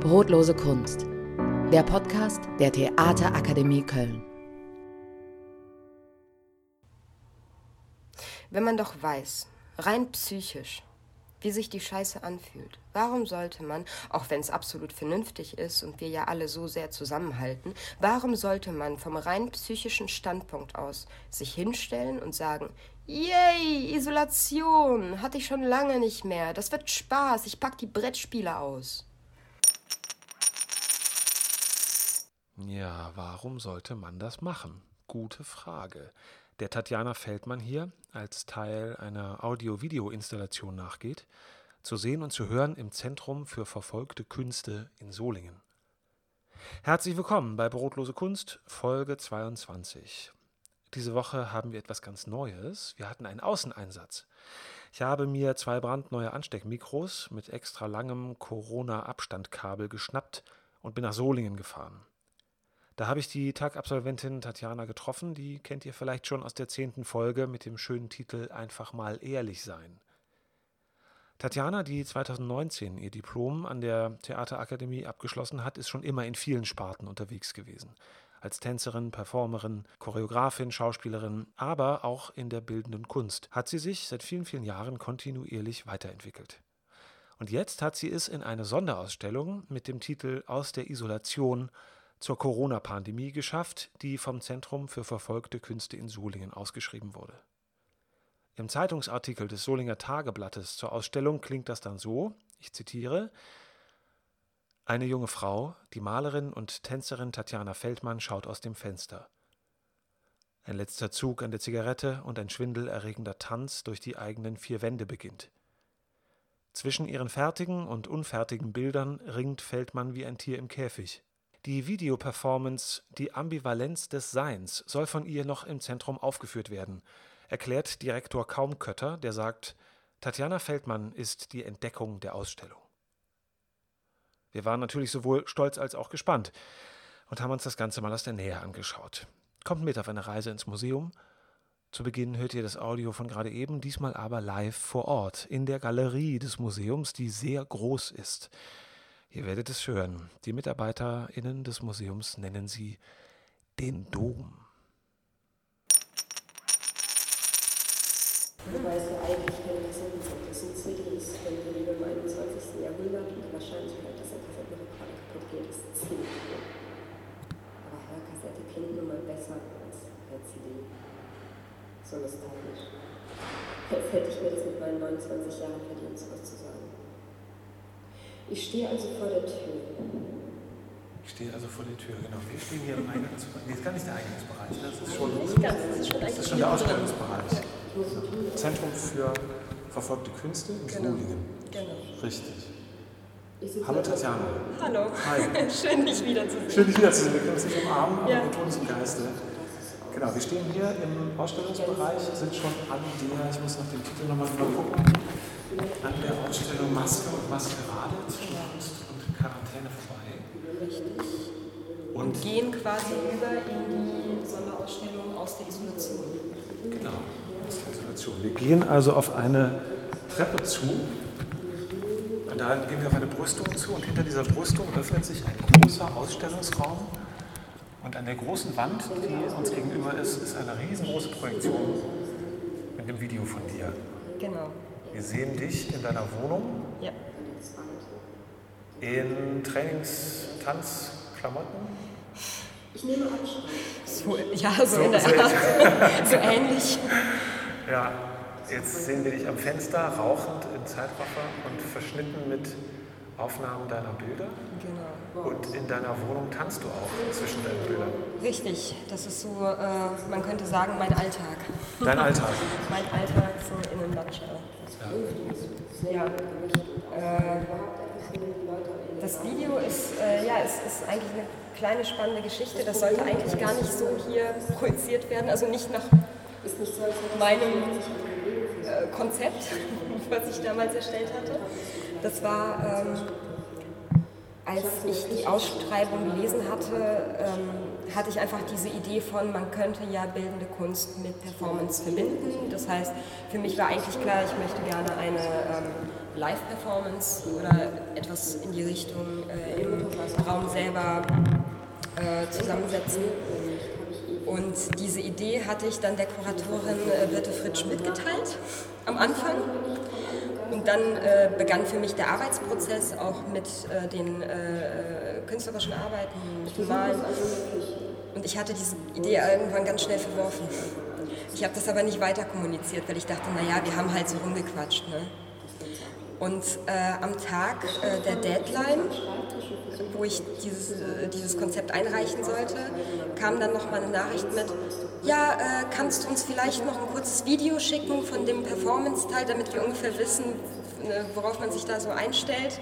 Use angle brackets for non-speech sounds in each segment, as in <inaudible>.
Brotlose Kunst, der Podcast der Theaterakademie Köln. Wenn man doch weiß, rein psychisch, wie sich die Scheiße anfühlt. Warum sollte man, auch wenn es absolut vernünftig ist und wir ja alle so sehr zusammenhalten, warum sollte man vom rein psychischen Standpunkt aus sich hinstellen und sagen, yay, Isolation, hatte ich schon lange nicht mehr, das wird Spaß, ich pack die Brettspiele aus. Ja, warum sollte man das machen? Gute Frage der Tatjana Feldmann hier als Teil einer Audio-Video-Installation nachgeht, zu sehen und zu hören im Zentrum für verfolgte Künste in Solingen. Herzlich willkommen bei Brotlose Kunst, Folge 22. Diese Woche haben wir etwas ganz Neues. Wir hatten einen Außeneinsatz. Ich habe mir zwei brandneue Ansteckmikros mit extra langem Corona-Abstandkabel geschnappt und bin nach Solingen gefahren. Da habe ich die Tag-Absolventin Tatjana getroffen, die kennt ihr vielleicht schon aus der zehnten Folge mit dem schönen Titel Einfach mal ehrlich sein. Tatjana, die 2019 ihr Diplom an der Theaterakademie abgeschlossen hat, ist schon immer in vielen Sparten unterwegs gewesen. Als Tänzerin, Performerin, Choreografin, Schauspielerin, aber auch in der bildenden Kunst hat sie sich seit vielen, vielen Jahren kontinuierlich weiterentwickelt. Und jetzt hat sie es in eine Sonderausstellung mit dem Titel Aus der Isolation zur Corona-Pandemie geschafft, die vom Zentrum für verfolgte Künste in Solingen ausgeschrieben wurde. Im Zeitungsartikel des Solinger Tageblattes zur Ausstellung klingt das dann so, ich zitiere, eine junge Frau, die Malerin und Tänzerin Tatjana Feldmann, schaut aus dem Fenster. Ein letzter Zug an der Zigarette und ein schwindelerregender Tanz durch die eigenen vier Wände beginnt. Zwischen ihren fertigen und unfertigen Bildern ringt Feldmann wie ein Tier im Käfig. Die Videoperformance Die Ambivalenz des Seins soll von ihr noch im Zentrum aufgeführt werden, erklärt Direktor Kaumkötter, der sagt, Tatjana Feldmann ist die Entdeckung der Ausstellung. Wir waren natürlich sowohl stolz als auch gespannt und haben uns das Ganze mal aus der Nähe angeschaut. Kommt mit auf eine Reise ins Museum. Zu Beginn hört ihr das Audio von gerade eben, diesmal aber live vor Ort in der Galerie des Museums, die sehr groß ist. Ihr werdet es hören. Die MitarbeiterInnen des Museums nennen sie den Dom. Du weißt ja eigentlich keine Kassettenset. Das sind CDs, wenn wir leben im 21. Jahrhundert und Wahrscheinlichkeit, dass ein Kassettenrekorder kaputt geht, ist ziemlich hoch. Aber Hörkassette klingt nun mal besser als per CD. So nostalgisch. Als hätte ich mir das mit meinen 29 Jahren verdient, sowas zu sagen. Ich stehe also vor der Tür. Ich stehe also vor der Tür, genau. Wir stehen hier im Eingangsbereich. Nee, das ist gar nicht der Eingangsbereich. Das ist schon, das ist schon, das ist schon der Ausstellungsbereich. Zentrum für verfolgte Künste in Genau. Solingen. Genau. Richtig. Hallo Tatjana. Hallo. Hi. <laughs> Schön, dich wiederzusehen. Schön, dich wiederzusehen. Wir können uns nicht umarmen, aber Ja. wir tun es im Geiste. Genau, wir stehen hier im Ausstellungsbereich, sind schon an der, ich muss nach dem Titel nochmal genau gucken, an der Ausstellung Maske und Maskerade zwischen Kunst und Quarantäne vorbei. Richtig. Und Und gehen quasi über in die Sonderausstellung aus der Isolation. Genau, aus der Isolation. Wir gehen also auf eine Treppe zu. Und da gehen wir auf eine Brüstung zu und hinter dieser Brüstung öffnet sich ein großer Ausstellungsraum. Und an der großen Wand, die uns gegenüber ist, ist eine riesengroße Projektion mit einem Video von dir. Genau. Wir sehen dich in deiner Wohnung Ja. in Trainings-, Tanzklamotten. Ich nehme Abstand. So, ja, so, So in der. Art. so ähnlich. Ja, jetzt sehen wir dich am Fenster rauchend in Zeitraffer und verschnitten mit Aufnahmen deiner Bilder. Genau. Und in deiner Wohnung tanzt du auch zwischen deinen Bildern. Richtig. Das ist so, äh, man könnte sagen, mein Alltag. Dein Alltag. <laughs> Mein Alltag so in einem Nutshell. Ja. Das Video ist, äh, ja, es ist eigentlich eine kleine spannende Geschichte. Das sollte eigentlich gar nicht so hier projiziert werden. Also nicht nach meinem äh, Konzept, <laughs> was ich damals erstellt hatte. Das war, ähm, als ich die Ausschreibung gelesen hatte, ähm, hatte ich einfach diese Idee von, man könnte ja bildende Kunst mit Performance verbinden. Das heißt, für mich war eigentlich klar, ich möchte gerne eine ähm, Live-Performance oder etwas in die Richtung äh, im Raum selber äh, zusammensetzen. Und diese Idee hatte ich dann der Kuratorin äh, Birte Fritsch mitgeteilt am Anfang. Und dann äh, begann für mich der Arbeitsprozess auch mit äh, den äh, künstlerischen Arbeiten, mit dem Malen. Und ich hatte diese Idee irgendwann ganz schnell verworfen. Ich habe das aber nicht weiter kommuniziert, weil ich dachte, naja, wir haben halt so rumgequatscht. Ne? Und äh, am Tag äh, der Deadline, wo ich dieses, äh, dieses Konzept einreichen sollte, kam dann noch mal eine Nachricht mit, ja, äh, kannst du uns vielleicht noch ein kurzes Video schicken von dem Performance-Teil, damit wir ungefähr wissen, ne, worauf man sich da so einstellt.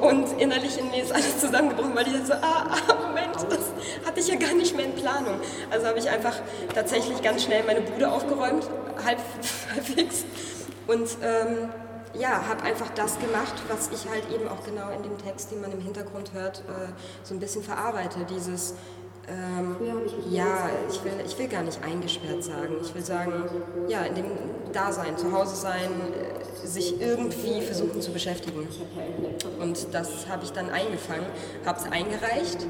Und innerlich in mir ist alles zusammengebrochen, weil ich so, ah, ah, Moment, das hatte ich ja gar nicht mehr in Planung. Also habe ich einfach tatsächlich ganz schnell meine Bude aufgeräumt, halb, <laughs> halbwegs. Und ähm, ja, habe einfach das gemacht, was ich halt eben auch genau in dem Text, den man im Hintergrund hört, äh, so ein bisschen verarbeite. Dieses, ähm, ja, ich will, ich will gar nicht eingesperrt sagen. Ich will sagen, ja, in dem Dasein, zu Hause sein, äh, sich irgendwie versuchen zu beschäftigen. Und das habe ich dann eingefangen, habe es eingereicht.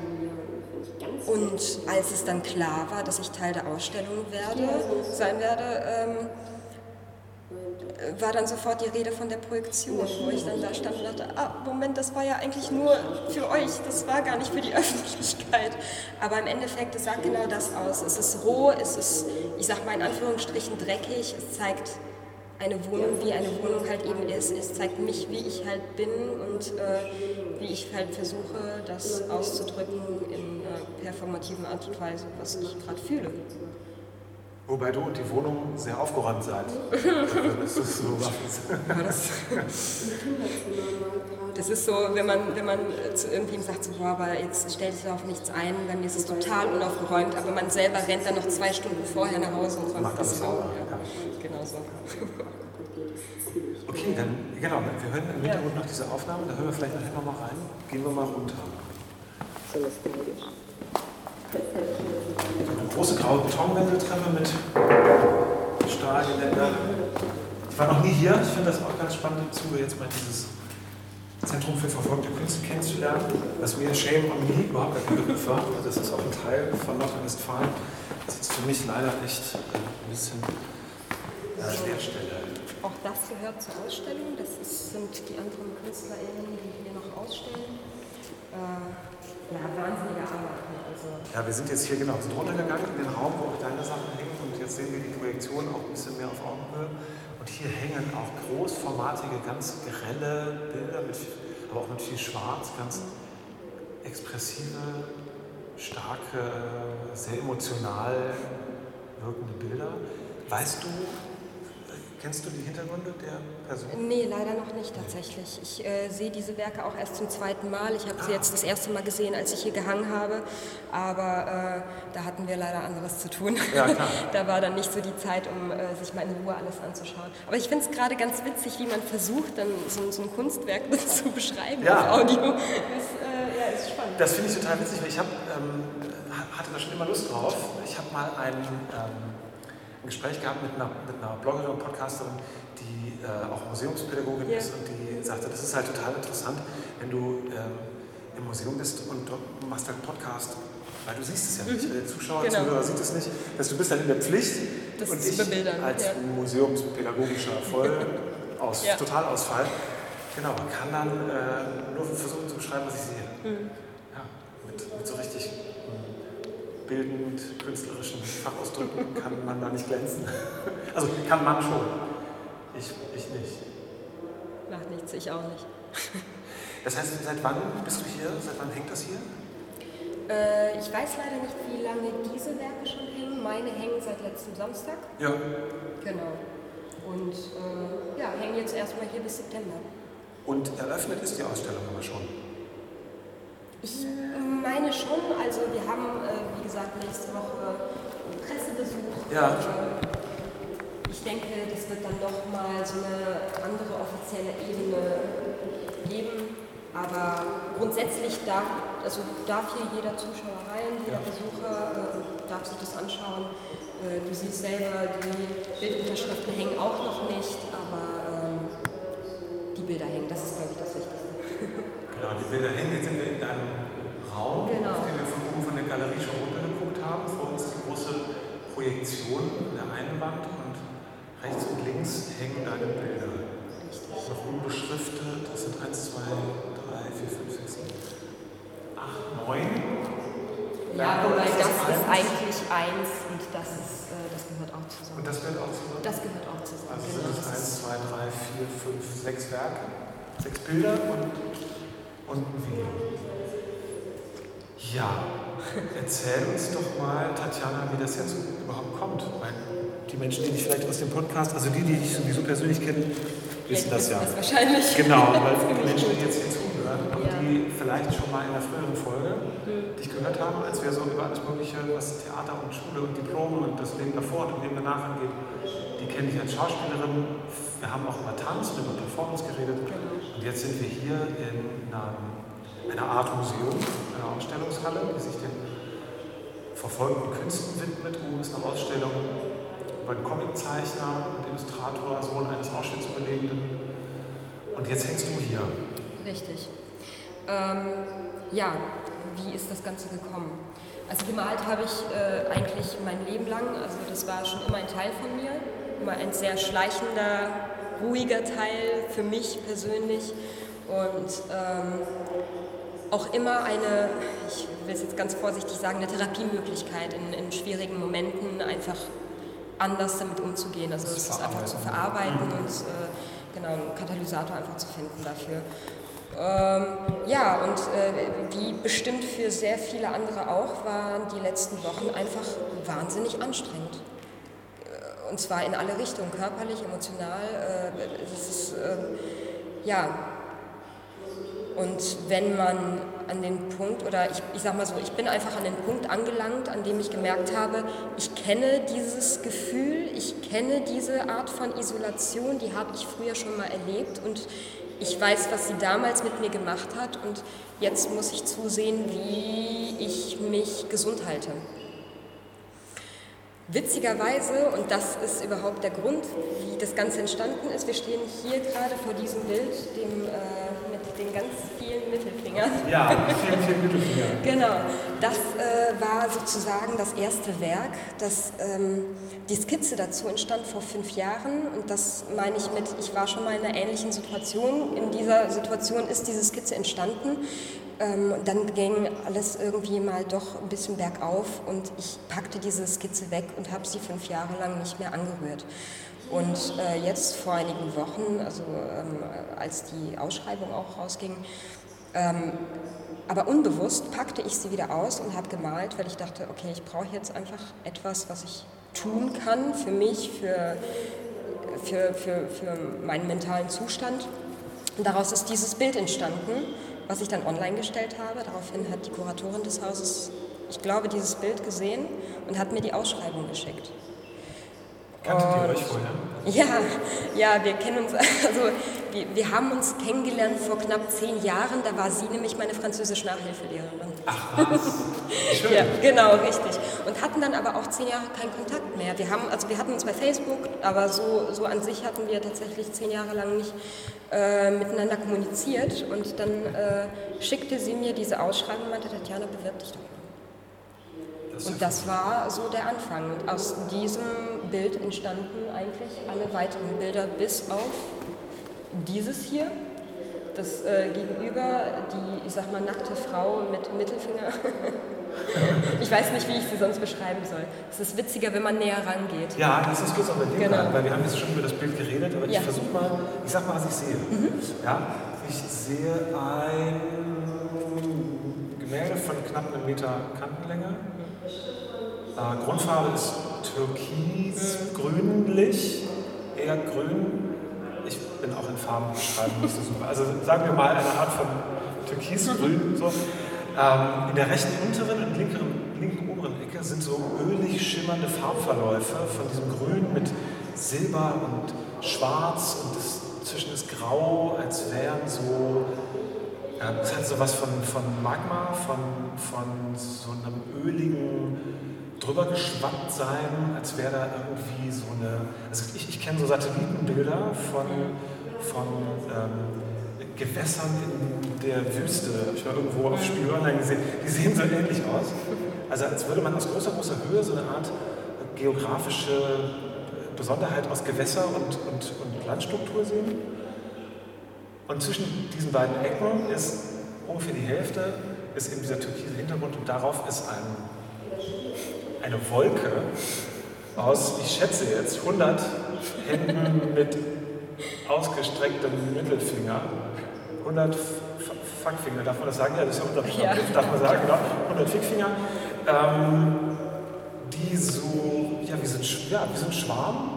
Und als es dann klar war, dass ich Teil der Ausstellung werde, sein werde, ähm, war dann sofort die Rede von der Projektion, wo ich dann da stand und dachte, ah, Moment, das war ja eigentlich nur für euch, das war gar nicht für die <laughs> Öffentlichkeit. Aber im Endeffekt, es sagt genau das aus. Es ist roh, es ist, ich sag mal in Anführungsstrichen, dreckig, es zeigt eine Wohnung, wie eine Wohnung halt eben ist. Es zeigt mich, wie ich halt bin und äh, wie ich halt versuche, das auszudrücken in einer performativen Art und Weise, was ich gerade fühle. Wobei du und die Wohnung sehr aufgeräumt seid. <laughs> das ist so das, das ist so, wenn man, wenn man zu irgendjemandem sagt, so, boah, aber jetzt stell dich auf nichts ein, bei mir ist es total unaufgeräumt, aber man selber rennt dann noch zwei Stunden vorher nach Hause und räumt das auf. Ja. Genau so. Okay, dann, genau, wir hören im Hintergrund noch diese Aufnahme, da hören wir vielleicht nachher nochmal rein. Gehen wir mal runter. So, das eine große graue Betonwendeltreppe mit Stahlgeländer. Ich war noch nie hier. Ich finde das auch ganz spannend im Zuge jetzt mal dieses Zentrum für verfolgte Künste kennenzulernen, was mir Shame on Me überhaupt gar kein Begriff war. Also das ist auch ein Teil von Nordrhein-Westfalen. Das ist für mich leider echt ein bisschen äh, Leerstelle. Auch das gehört zur Ausstellung. Das ist, sind die anderen KünstlerInnen, die hier noch ausstellen. Äh, ja, wahnsinnige Arbeit. Ja, wir sind jetzt hier genau sind runtergegangen in den Raum, wo auch deine Sachen hängen und jetzt sehen wir die Projektion auch ein bisschen mehr auf Augenhöhe. Und hier hängen auch großformatige, ganz grelle Bilder, mit, aber auch mit viel Schwarz, ganz expressive, starke, sehr emotional wirkende Bilder. Weißt du, Kennst du die Hintergründe der Person? Nee, leider noch nicht tatsächlich. Ich äh, sehe diese Werke auch erst zum zweiten Mal. Ich habe sie jetzt das erste Mal gesehen, als ich hier gehangen habe. Aber äh, da hatten wir leider anderes zu tun. Ja, klar. <laughs> da war dann nicht so die Zeit, um äh, sich mal in Ruhe alles anzuschauen. Aber ich finde es gerade ganz witzig, wie man versucht, dann so, so ein Kunstwerk <laughs> zu beschreiben ja. auf Audio. Das äh, ja, ist spannend. Das finde ich total witzig, weil ich hab, ähm, hatte da schon immer Lust drauf. Ich habe mal einen... Ähm, ein Gespräch gehabt mit einer, mit einer Bloggerin und Podcasterin, die äh, auch Museumspädagogin yeah. ist und die sagte, das ist halt total interessant, wenn du ähm, im Museum bist und dort machst halt einen Podcast, weil du siehst es ja nicht, mhm. der Zuschauer, genau. Zuhörer sieht es nicht, dass du bist dann in der Pflicht das und ich als ja. museumspädagogischer Vollaus, <laughs> ja. Totalausfall, genau, kann dann äh, nur versuchen zu beschreiben, was ich sehe. Mhm. Ja, mit, mit so richtig bildend, künstlerischen Fachausdrücken kann man da nicht glänzen. <laughs> Also kann man schon. Ich, ich nicht. Macht nichts, ich auch nicht. <laughs> Das heißt, seit wann bist du hier? Seit wann hängt das hier? Äh, ich weiß leider nicht, wie lange diese Werke schon hängen. Meine hängen seit letztem Samstag. Ja. Genau. Und äh, ja, hängen jetzt erstmal hier bis September. Und eröffnet ist die Ausstellung aber schon? Ich meine schon. Also wir haben, äh, wie gesagt, nächste Woche Pressebesuch. Ja. Ich denke, das wird dann nochmal so eine andere offizielle Ebene geben. Aber grundsätzlich darf, also darf hier jeder Zuschauer rein, jeder Besucher äh, darf sich das anschauen. Äh, du siehst selber, die Bildunterschriften hängen auch noch nicht, aber ähm, die Bilder hängen. Das <laughs> die Bilder hängen. Jetzt sind wir in einem Raum, Genau. auf den wir von oben von der Galerie schon runtergeguckt haben. Vor uns die große Projektion an der einen Wand und rechts und links hängen deine Bilder. Noch unbeschriftet. Das sind 1, 2, 3, 4, 5, 6, 7, 8, 9. Ja, wobei Ist das das ist eigentlich eins und das, ist, äh, das gehört auch Und zusammen. das gehört auch zusammen. Das gehört auch zusammen. Also genau. sind es Das 1, ist, 2, 3, 4, 5, 6 Werke, 6 Bilder und, und Video. Ja, erzähl uns doch mal, Tatjana, wie das jetzt überhaupt kommt. Weil die Menschen, die dich vielleicht aus dem Podcast, also die, die dich sowieso persönlich kennen, wissen das ja. Das wahrscheinlich. Genau, <laughs> weil die Menschen, die jetzt hier zuhören und Ja. die vielleicht schon mal in der früheren Folge dich gehört haben, als wir so über alles Mögliche, was Theater und Schule und Diplom und das Leben davor und dem Leben danach angeht, die kennen dich als Schauspielerin. Wir haben auch über Tanz und über Performance geredet. Und jetzt sind wir hier in einer, einer Art Museum, einer Ausstellungshalle, die sich den verfolgten Künsten widmet. Oben ist eine Ausstellung über einen Comiczeichner und Illustrator, Sohn eines Auschwitz-Überlebenden. Und jetzt hängst du hier. Richtig. Ähm, ja, wie ist das Ganze gekommen? Also gemalt habe ich äh, eigentlich mein Leben lang. Also das war schon immer ein Teil von mir. Immer ein sehr schleichender, ruhiger Teil für mich persönlich. Und ähm, auch immer eine, ich will es jetzt ganz vorsichtig sagen, eine Therapiemöglichkeit in, in schwierigen Momenten einfach anders damit umzugehen. Also es ist einfach zu verarbeiten und äh, genau einen Katalysator einfach zu finden dafür. Ähm, ja, und äh, wie bestimmt für sehr viele andere auch, waren die letzten Wochen einfach wahnsinnig anstrengend. Und zwar in alle Richtungen, körperlich, emotional. Äh, ist, äh, ja, und wenn man an den Punkt, oder ich, ich sag mal so, ich bin einfach an den Punkt angelangt, an dem ich gemerkt habe, ich kenne dieses Gefühl, ich kenne diese Art von Isolation, die habe ich früher schon mal erlebt und ich weiß, was sie damals mit mir gemacht hat und jetzt muss ich zusehen, wie ich mich gesund halte. Witzigerweise, und das ist überhaupt der Grund, wie das Ganze entstanden ist, wir stehen hier gerade vor diesem Bild, dem, äh, mit den ganz vielen Mittelfingern. Ja, vielen, vielen Mittelfinger. <laughs> Genau, das äh, war sozusagen das erste Werk. Das, ähm, die Skizze dazu entstand vor fünf Jahren und das meine ich mit, ich war schon mal in einer ähnlichen Situation. In dieser Situation ist diese Skizze entstanden. Ähm, dann ging alles irgendwie mal doch ein bisschen bergauf und ich packte diese Skizze weg und habe sie fünf Jahre lang nicht mehr angerührt. Und äh, jetzt vor einigen Wochen, also ähm, als die Ausschreibung auch rausging, ähm, aber unbewusst packte ich sie wieder aus und habe gemalt, weil ich dachte, okay, ich brauche jetzt einfach etwas, was ich tun kann für mich, für, für, für, für meinen mentalen Zustand. Und daraus ist dieses Bild entstanden, was ich dann online gestellt habe. Daraufhin hat die Kuratorin des Hauses, ich glaube, dieses Bild gesehen und hat mir die Ausschreibung geschickt. Kanntet ihr euch vorher? Ja, ja, wir kennen uns, <laughs> also wir, wir haben uns kennengelernt vor knapp zehn Jahren. Da war sie nämlich meine französische Nachhilfelehrerin. Ach <laughs> was, schön. Ja, genau, richtig. Und hatten dann aber auch zehn Jahre keinen Kontakt mehr. Wir, haben, also wir hatten uns bei Facebook, aber so, so an sich hatten wir tatsächlich zehn Jahre lang nicht äh, miteinander kommuniziert. Und dann äh, schickte sie mir diese Ausschreibung und meinte, Tatjana, bewirb dich doch mal. Und das war so der Anfang. Und aus diesem Bild entstanden eigentlich alle weiteren Bilder bis auf dieses hier. Das äh, gegenüber, die, ich sag mal, nackte Frau mit Mittelfinger. <laughs> ich weiß nicht, wie ich sie sonst beschreiben soll. Es ist witziger, wenn man näher rangeht. Ja, lass uns kurz auch bei dem Genau. bleiben, weil wir haben jetzt schon über das Bild geredet, aber Ja. ich versuche mal, ich sag mal, was ich sehe. Ja, ich sehe ein Gemälde von knapp einem Meter Kantenlänge. Äh, Grundfarbe ist türkis, grünlich, eher grün. Bin auch in Farbenbeschreibung nicht so super. Also sagen wir mal eine Art von türkisgrün. So. Ähm, in der rechten unteren und linken, linken oberen Ecke sind so ölig schimmernde Farbverläufe von diesem Grün mit Silber und Schwarz und das, zwischen ist Grau, als wären so es hat sowas von, von Magma, von, von so einem öligen drüber geschwappt sein, als wäre da irgendwie so eine. Also ich, ich kenne so Satellitenbilder von, von ähm, Gewässern in der Wüste. Ich habe irgendwo auf Spiel Online gesehen. Die sehen so ähnlich aus. Also als würde man aus großer, großer Höhe so eine Art geografische Besonderheit aus Gewässer und, und, und Landstruktur sehen. Und zwischen diesen beiden Ecken ist ungefähr die Hälfte ist eben dieser türkise Hintergrund und darauf ist ein, eine Wolke aus, ich schätze jetzt, 100 Händen mit ausgestrecktem Mittelfinger. 100 Fuckfinger, darf man das sagen? Ja, das ist ja unglaublich. Ja. Darf man sagen, genau. 100 Fickfinger. Ähm, die so, ja, wie so ein, ja, wie so ein Schwarm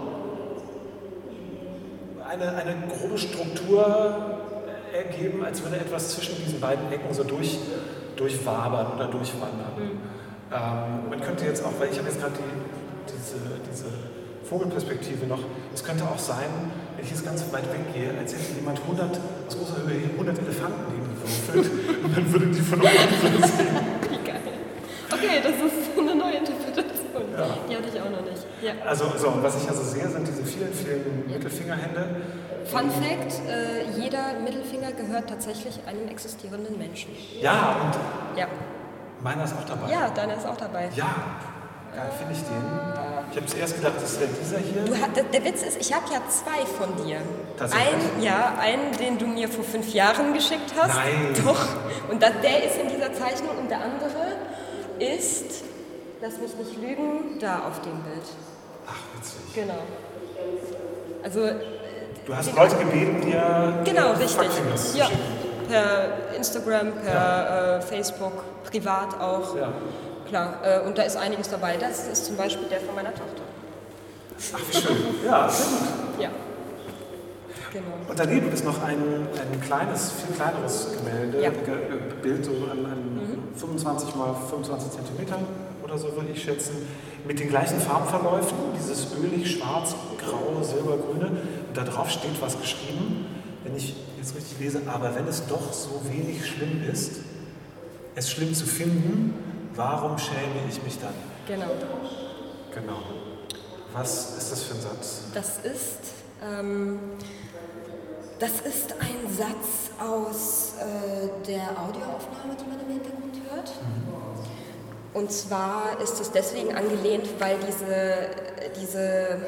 eine, eine grobe Struktur ergeben, als würde etwas zwischen diesen beiden Ecken so durch, durchwabern oder durchwandern. Mhm. Ähm, man könnte jetzt auch, weil ich habe jetzt gerade die, diese, diese Vogelperspektive noch, es könnte auch sein, wenn ich jetzt ganz weit weggehe, als hätte jemand 100, aus großer Höhe 100 Elefanten hingewürfelt und <laughs> dann würde die von oben sehen. Wie geil. Okay, das ist eine neue Interpretation. Ja. Die hatte ich auch noch nicht. Ja. Also, so, was ich also sehe, sind diese vielen, vielen Mittelfingerhände. Fun Fact: äh, jeder Mittelfinger gehört tatsächlich einem existierenden Menschen. Ja, und ja. Meiner ist auch dabei. Ja, deiner ist auch dabei. Ja, geil, finde ich den. Ich habe zuerst gedacht, das wäre dieser hier. Du, der Witz ist, ich habe ja zwei von dir. Ein, ja, einen, den du mir vor fünf Jahren geschickt hast. Nein. Doch. Und das, der ist in dieser Zeichnung und der andere ist lass mich nicht lügen, da auf dem Bild. Ach, witzig. Genau. Also. Du hast Leute gebeten, dir. Genau, richtig. Ja. Per Instagram, per ja. äh, Facebook, privat auch. Ja. Klar. Äh, und da ist einiges dabei. Das ist zum Beispiel der von meiner Tochter. Ach, wie schön. Ja, sehr gut. Ja. Genau. Und daneben ist noch ein, ein kleines, viel kleineres Gemälde, ja. Bild, so an, an mhm. 25 mal 25 Zentimetern oder so würde ich schätzen, mit den gleichen Farbverläufen, dieses ölig, schwarz, grau, silbergrüne. Und da drauf steht was geschrieben, wenn ich jetzt richtig lese, aber wenn es doch so wenig schlimm ist, es schlimm zu finden, warum schäme ich mich dann? Genau. Genau. Was ist das für ein Satz? Das ist, ähm, das ist ein Satz aus äh, der Audioaufnahme, die man im Hintergrund hört. Mhm. Und zwar ist es deswegen angelehnt, weil diese, diese,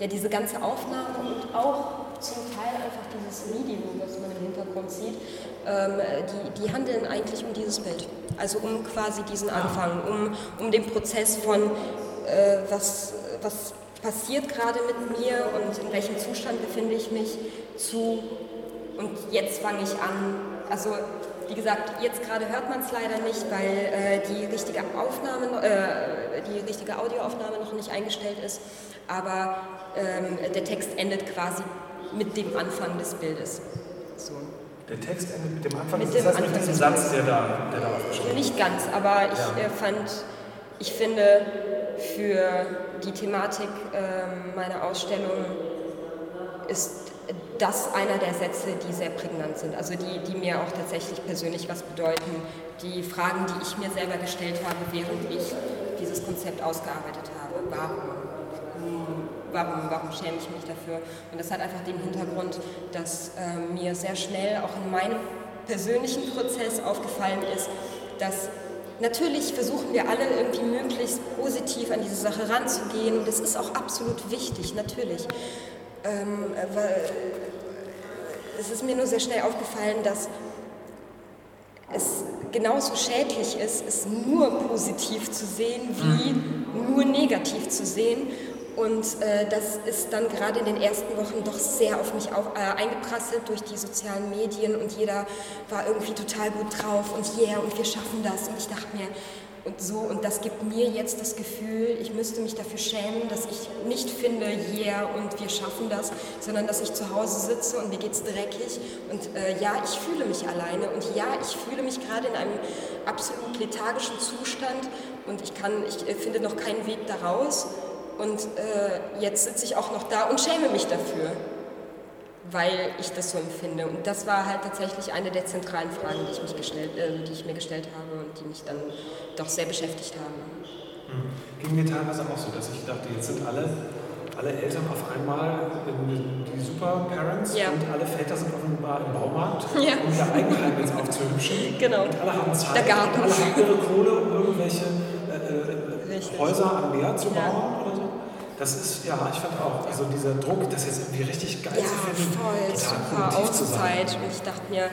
ja, diese ganze Aufnahme und auch zum Teil einfach dieses Video, was man im Hintergrund sieht, ähm, die, die handeln eigentlich um dieses Bild. Also um quasi diesen Anfang, um, um den Prozess von, äh, was, was passiert gerade mit mir und in welchem Zustand befinde ich mich zu und jetzt fange ich an. Also wie gesagt, jetzt gerade hört man es leider nicht, weil äh, die, richtige Aufnahme, äh, die richtige Audioaufnahme noch nicht eingestellt ist. Aber ähm, der Text endet quasi mit dem Anfang des Bildes. So. Der Text endet mit dem Anfang, mit dem das heißt mit diesem Satz, der da, der da aufgeschrieben Nicht ganz, aber ich ja. äh, fand, ich finde, für die Thematik äh, meiner Ausstellung ist das einer der Sätze, die sehr prägnant sind, also die, die mir auch tatsächlich persönlich was bedeuten. Die Fragen, die ich mir selber gestellt habe, während ich dieses Konzept ausgearbeitet habe. Warum? Warum, warum schäme ich mich dafür? Und das hat einfach den Hintergrund, dass äh, mir sehr schnell auch in meinem persönlichen Prozess aufgefallen ist, dass Natürlich versuchen wir alle irgendwie möglichst positiv an diese Sache ranzugehen und das ist auch absolut wichtig, natürlich. Ähm, es ist mir nur sehr schnell aufgefallen, dass es genauso schädlich ist, es nur positiv zu sehen, wie mhm. nur negativ zu sehen. Und äh, das ist dann gerade in den ersten Wochen doch sehr auf mich auf, äh, eingeprasselt durch die sozialen Medien und jeder war irgendwie total gut drauf und yeah und wir schaffen das. Und ich dachte mir, und so. Und das gibt mir jetzt das Gefühl, ich müsste mich dafür schämen, dass ich nicht finde, yeah und wir schaffen das, sondern dass ich zu Hause sitze und mir geht's dreckig und äh, ja, ich fühle mich alleine und ja, ich fühle mich gerade in einem absolut lethargischen Zustand und ich kann, ich äh, finde noch keinen Weg daraus und äh, jetzt sitze ich auch noch da und schäme mich dafür weil ich das so empfinde. Und das war halt tatsächlich eine der zentralen Fragen, die ich, mich gestellt, äh, die ich mir gestellt habe und die mich dann doch sehr beschäftigt haben. Mhm. Ging mir teilweise auch so, dass ich dachte, jetzt sind alle alle Eltern auf einmal die Super-Parents ja. und alle Väter sind offenbar im Baumarkt, <laughs> ja. um ihr Eigenheim jetzt aufzuhübschen. <laughs> Genau. Und alle haben Zeit, Der Garten. alle haben ihre Kohle, um irgendwelche äh, äh Häuser am Meer zu bauen ja. Das ist, ja, ich fand auch, also dieser Druck, das jetzt irgendwie richtig geil ja, zu finden. voll, super Auszeit. Und ich dachte mir,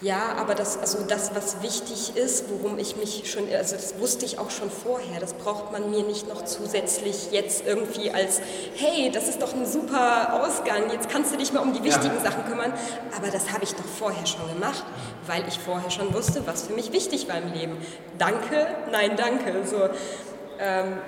ja, aber das, also das, was wichtig ist, worum ich mich schon, also das wusste ich auch schon vorher, das braucht man mir nicht noch zusätzlich jetzt irgendwie als, hey, das ist doch ein super Ausgang, jetzt kannst du dich mal um die wichtigen ja. Sachen kümmern. Aber das habe ich doch vorher schon gemacht, weil ich vorher schon wusste, was für mich wichtig war im Leben. Danke, nein, danke. So, ähm,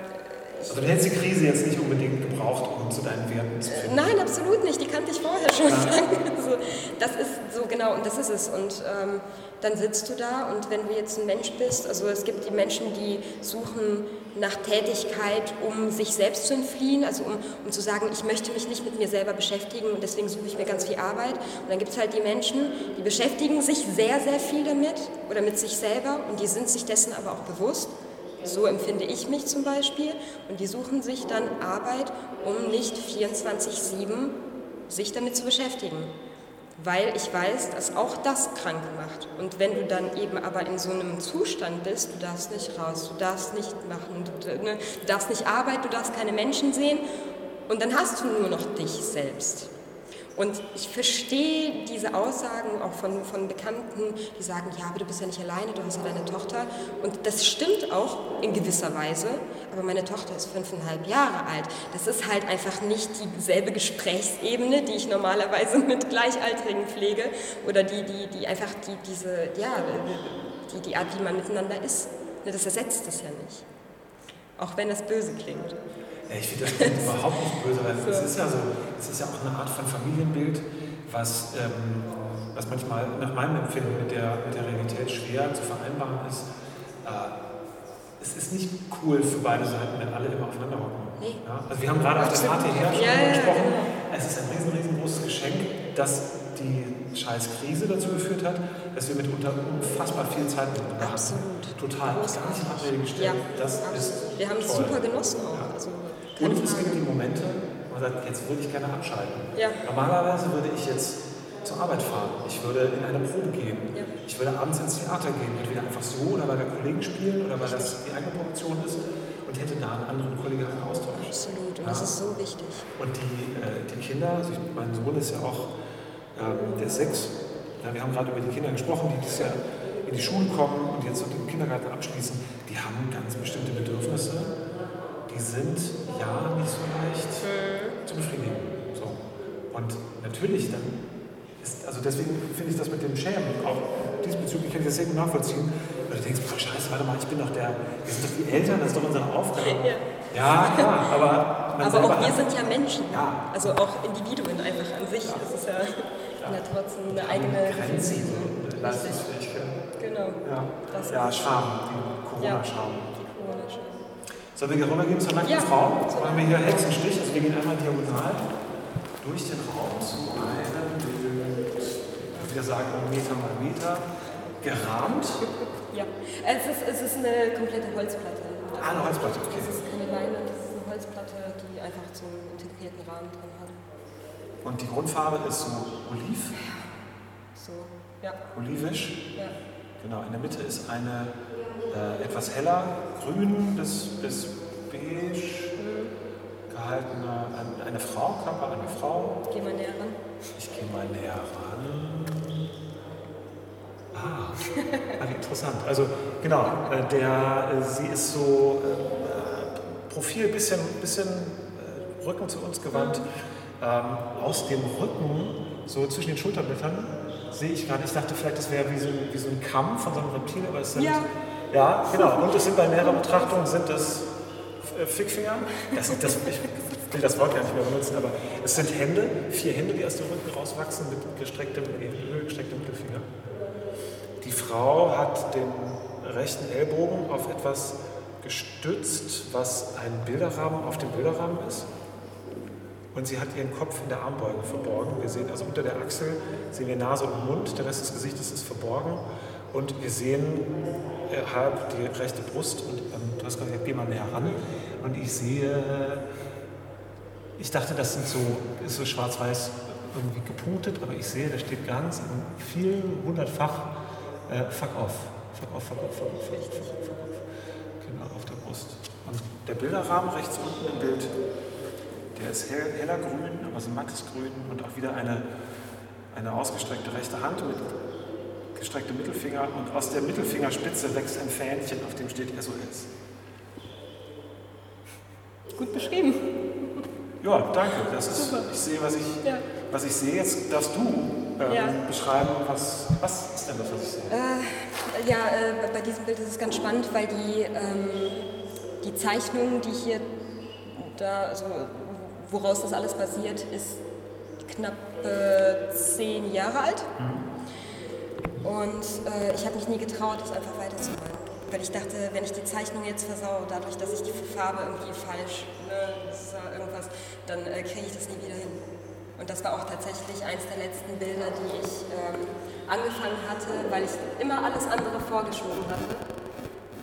also du hättest die Krise jetzt nicht unbedingt gebraucht, um zu deinen Werten zu finden. Nein, absolut nicht. Die kannte ich vorher schon. <laughs> Also, das ist so genau und das ist es. Und ähm, dann sitzt du da und wenn du jetzt ein Mensch bist, also es gibt die Menschen, die suchen nach Tätigkeit, um sich selbst zu entfliehen, also um, um zu sagen, ich möchte mich nicht mit mir selber beschäftigen und deswegen suche ich mir ganz viel Arbeit. Und dann gibt es halt die Menschen, die beschäftigen sich sehr, sehr viel damit oder mit sich selber und die sind sich dessen aber auch bewusst so empfinde ich mich zum Beispiel. Und die suchen sich dann Arbeit, um nicht 24-7 sich damit zu beschäftigen. Weil ich weiß, dass auch das krank macht. Und wenn du dann eben aber in so einem Zustand bist, du darfst nicht raus, du darfst nicht machen, du, ne, du darfst nicht arbeiten, du darfst keine Menschen sehen und dann hast du nur noch dich selbst. Und ich verstehe diese Aussagen auch von, von Bekannten, die sagen, ja, aber du bist ja nicht alleine, du hast ja deine Tochter. Und das stimmt auch in gewisser Weise, aber meine Tochter ist fünfeinhalb Jahre alt. Das ist halt einfach nicht dieselbe Gesprächsebene, die ich normalerweise <laughs> mit Gleichaltrigen pflege oder die, die, die einfach die, diese, ja, die, die Art, wie man miteinander ist. Das ersetzt das ja nicht. Auch wenn das böse klingt. Ich finde das überhaupt nicht böse, weil es ist ja so, es ist ja auch eine Art von Familienbild, was, ähm, was manchmal nach meinem Empfinden mit der, mit der Realität schwer zu vereinbaren ist. Äh, es ist nicht cool für beide Seiten, wenn alle immer aufeinander hocken. Nee. Ja? Also wir haben gerade auf der Party her schon ja, gesprochen. Ja, es ist ein riesen, riesengroßes Geschenk, dass die scheiß Krise dazu geführt hat, dass wir mitunter unfassbar viel Zeit miteinander haben. Absolut. Total. Großartig. Gar nicht Abrede gestellt. Ja, das absolut. ist Wir haben es super genossen auch. Also und es gibt die Momente, wo man sagt, jetzt würde ich gerne abschalten. Ja. Normalerweise würde ich jetzt zur Arbeit fahren. Ich würde in eine Probe gehen. Ja. Ich würde abends ins Theater gehen, entweder einfach so oder bei der Kollegen spielen oder weil das die eigene Produktion ist und hätte da einen anderen kollegialen Austausch. Absolut, und ja. das ist so wichtig. Und die, äh, die Kinder, also ich, mein Sohn ist ja auch, ähm, der ist sechs, ja, wir haben gerade über die Kinder gesprochen, die dieses Jahr in die Schule kommen und jetzt den Kindergarten abschließen, die haben ganz bestimmte Bedürfnisse die sind ja nicht so leicht mhm. zu befriedigen. So. Und natürlich dann ist, also deswegen finde ich das mit dem Schämen auch diesbezüglich kann ich das sehr gut nachvollziehen. Weil du denkst, boah, scheiße, warte mal, ich bin doch der, wir sind doch die Eltern, das ist doch unsere Aufgabe. Ja, ja klar, aber Aber auch wir sind ja Menschen. Ja. Also auch Individuen einfach an sich. Das ist ja, ja. trotzdem eine eigene Grenze. Leistungsfähigkeit. Genau. Ja, ja Scham, die Corona-Scham. Sollen wir hier rübergehen zur nackten ja. Frau? Machen wir hier Hexenstich. Also wir gehen einmal diagonal durch den Raum zu einem Bild, wir sagen Meter mal Meter, gerahmt. Ja, es ist, es ist eine komplette Holzplatte. Ah, eine Holzplatte, okay. Das ist keine Leine, das ist eine Holzplatte, die einfach so einen integrierten Rahmen drin hat. Und die Grundfarbe ist so oliv? So, ja. Olivisch? Ja. Genau, in der Mitte ist eine äh, etwas heller grün bis, bis beige gehaltene, eine Frau, Körper einer Frau. Geh mal näher ran. Ich gehe mal näher ran. Ah, <laughs> ah interessant. Also genau, äh, der, äh, sie ist so äh, Profil bisschen, bisschen Rücken zu uns gewandt. Ähm, aus dem Rücken, so zwischen den Schulterblättern, sehe ich gerade. Ich dachte vielleicht, das wäre wie so, wie so ein Kamm von so einem Reptil, aber es sind ja. Ja, genau. Und es sind bei näherer Betrachtung sind es äh, Fickfinger. Das, das, ich will das Wort gar nicht mehr benutzen, aber es sind Hände, vier Hände, die aus dem Rücken rauswachsen mit gestrecktem, gestrecktem Mittelfinger. Die Frau hat den rechten Ellbogen auf etwas gestützt, was ein Bilderrahmen auf dem Bilderrahmen ist. Und sie hat ihren Kopf in der Armbeuge verborgen. Wir sehen also unter der Achsel sehen wir Nase und Mund, der Rest des Gesichtes ist verborgen. Und wir sehen äh, halb die rechte Brust und ähm, du hast gesagt, geh mal näher ran. Und ich sehe Ich dachte, das sind so, ist so schwarz-weiß irgendwie gepunktet, aber ich sehe, da steht ganz viel, hundertfach äh, Fuck off. Fuck off, fuck off, fuck off, fuck off, fuck off, fuck off. Genau, auf der Brust. Und der Bilderrahmen rechts unten im Bild, der ist hell, heller grün, aber so mattes Grün und auch wieder eine, eine ausgestreckte rechte Hand mit gestrecktem Mittelfinger und aus der Mittelfingerspitze wächst ein Fähnchen, auf dem steht SOS. Gut beschrieben. Ja, danke. Das ist, ich sehe, was ich, ja. was ich sehe. Jetzt darfst du ähm, ja. beschreiben, was, was ist denn das, was ich sehe? Äh, ja, äh, bei diesem Bild ist es ganz spannend, weil die, ähm, die Zeichnung, die hier da, also woraus das alles basiert, ist knapp äh, zehn Jahre alt. Mhm. Und äh, ich habe mich nie getraut, das einfach weiterzumalen. Weil ich dachte, wenn ich die Zeichnung jetzt versau, dadurch, dass ich die Farbe irgendwie falsch, ne, irgendwas, dann äh, kriege ich das nie wieder hin. Und das war auch tatsächlich eins der letzten Bilder, die ich ähm, angefangen hatte, weil ich immer alles andere vorgeschoben hatte.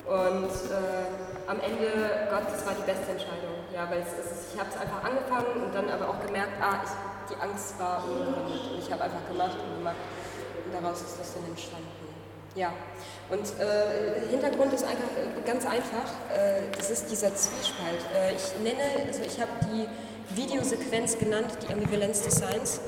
Und äh, am Ende, Gott, das war die beste Entscheidung. Ja, weil es, es, ich habe es einfach angefangen und dann aber auch gemerkt, ah, ich, die Angst war unbegründet. Und ich habe einfach gemacht und gemacht. Daraus ist das dann entstanden. Ja, und äh, Hintergrund ist einfach äh, ganz einfach. Äh, das ist dieser Zwiespalt. Äh, ich nenne, also ich habe die Videosequenz genannt, die Ambivalenz des Seins.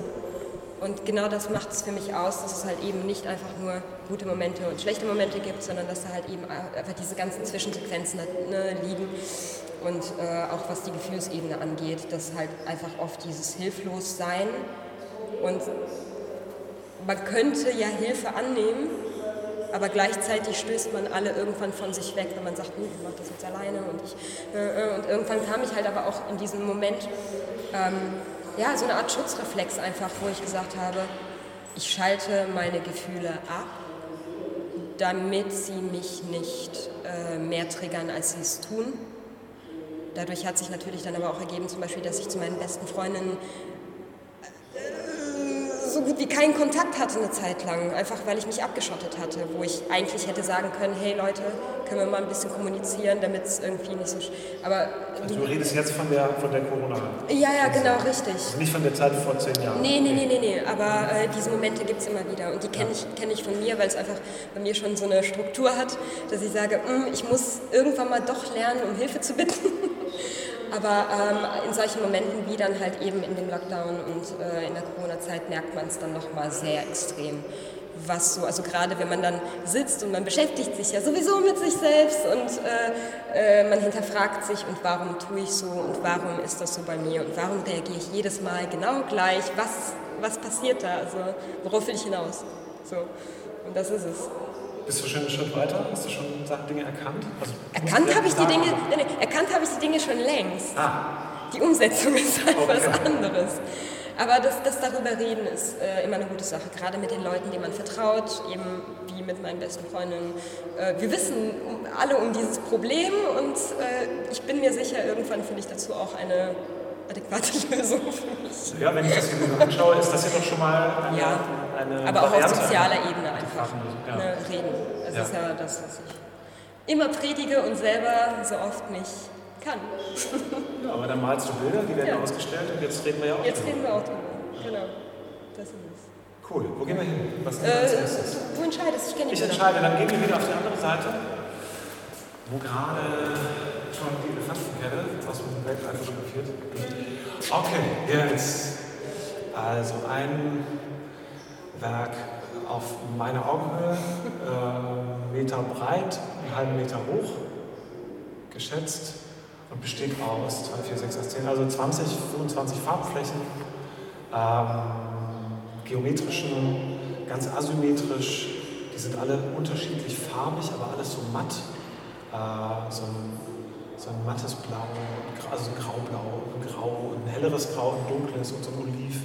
Und genau das macht es für mich aus, dass es halt eben nicht einfach nur gute Momente und schlechte Momente gibt, sondern dass da halt eben einfach diese ganzen Zwischensequenzen ne, liegen. Und äh, auch was die Gefühlsebene angeht, dass halt einfach oft dieses Hilflossein und man könnte ja Hilfe annehmen, aber gleichzeitig stößt man alle irgendwann von sich weg, wenn man sagt, hm, ich mache das jetzt alleine und ich äh, äh, und irgendwann kam ich halt aber auch in diesem Moment ähm, ja so eine Art Schutzreflex einfach, wo ich gesagt habe, ich schalte meine Gefühle ab, damit sie mich nicht äh, mehr triggern, als sie es tun. Dadurch hat sich natürlich dann aber auch ergeben, zum Beispiel, dass ich zu meinen besten Freundinnen so gut wie keinen Kontakt hatte eine Zeit lang, einfach weil ich mich abgeschottet hatte, wo ich eigentlich hätte sagen können, hey Leute, können wir mal ein bisschen kommunizieren, damit es irgendwie nicht so... Aber also du redest jetzt von der, von der Corona? Ja, ja, genau, richtig. Also nicht von der Zeit vor zehn Jahren? Nee, nee, nee, nee, nee. aber äh, diese Momente gibt es immer wieder und die kenne ich, kenn ich von mir, weil es einfach bei mir schon so eine Struktur hat, dass ich sage, hm, ich muss irgendwann mal doch lernen, um Hilfe zu bitten. <laughs> Aber ähm, in solchen Momenten wie dann halt eben in dem Lockdown und äh, in der Corona-Zeit merkt man es dann nochmal sehr extrem. Was so, also gerade wenn man dann sitzt und man beschäftigt sich ja sowieso mit sich selbst und äh, äh, man hinterfragt sich und warum tue ich so und warum ist das so bei mir und warum reagiere ich jedes Mal genau gleich, was, was passiert da, also worauf will ich hinaus. So. Und das ist es. Bist du schon einen Schritt weiter? Hast du schon Dinge erkannt? Also, erkannt habe ich, die Dinge, erkannt hab ich die Dinge schon längst. Ah. Die Umsetzung <laughs> ist halt okay. was anderes. Aber das, das darüber reden ist äh, immer eine gute Sache, gerade mit den Leuten, denen man vertraut, eben wie mit meinen besten Freundinnen. Äh, wir wissen alle um dieses Problem und äh, ich bin mir sicher, irgendwann finde ich dazu auch eine adäquate <laughs> Lösung für mich. Ja, wenn ich das hier anschaue, ist das ja doch schon mal eine, ja, eine aber auch auf sozialer Ebene einfach ja. ne, reden. Das ja. ist ja das, was ich immer predige und selber so oft nicht kann. Ja, aber dann malst du Bilder, die werden ausgestellt und jetzt reden wir ja auch Jetzt reden wir auch drüber, genau. Das ist es. Cool. Wo gehen wir hin? Was äh, als erstes? Du entscheidest, ich kenne die Ich entscheide, dann gehen wir wieder auf die andere Seite, wo gerade schon die Elefantenkette aus dem Weltall fotografiert. Okay, jetzt. Also ein Werk auf meine Augenhöhe, äh, Meter breit, einen halben Meter hoch, geschätzt und besteht aus 2, 4, 6, 8, 10, also 20, 25 Farbflächen, ähm, geometrischen, ganz asymmetrisch. Die sind alle unterschiedlich farbig, aber alles so matt. Äh, so, ein, so ein mattes Blau, also ein Graublau, ein Grau, ein helleres Grau, ein dunkles und so ein Oliv.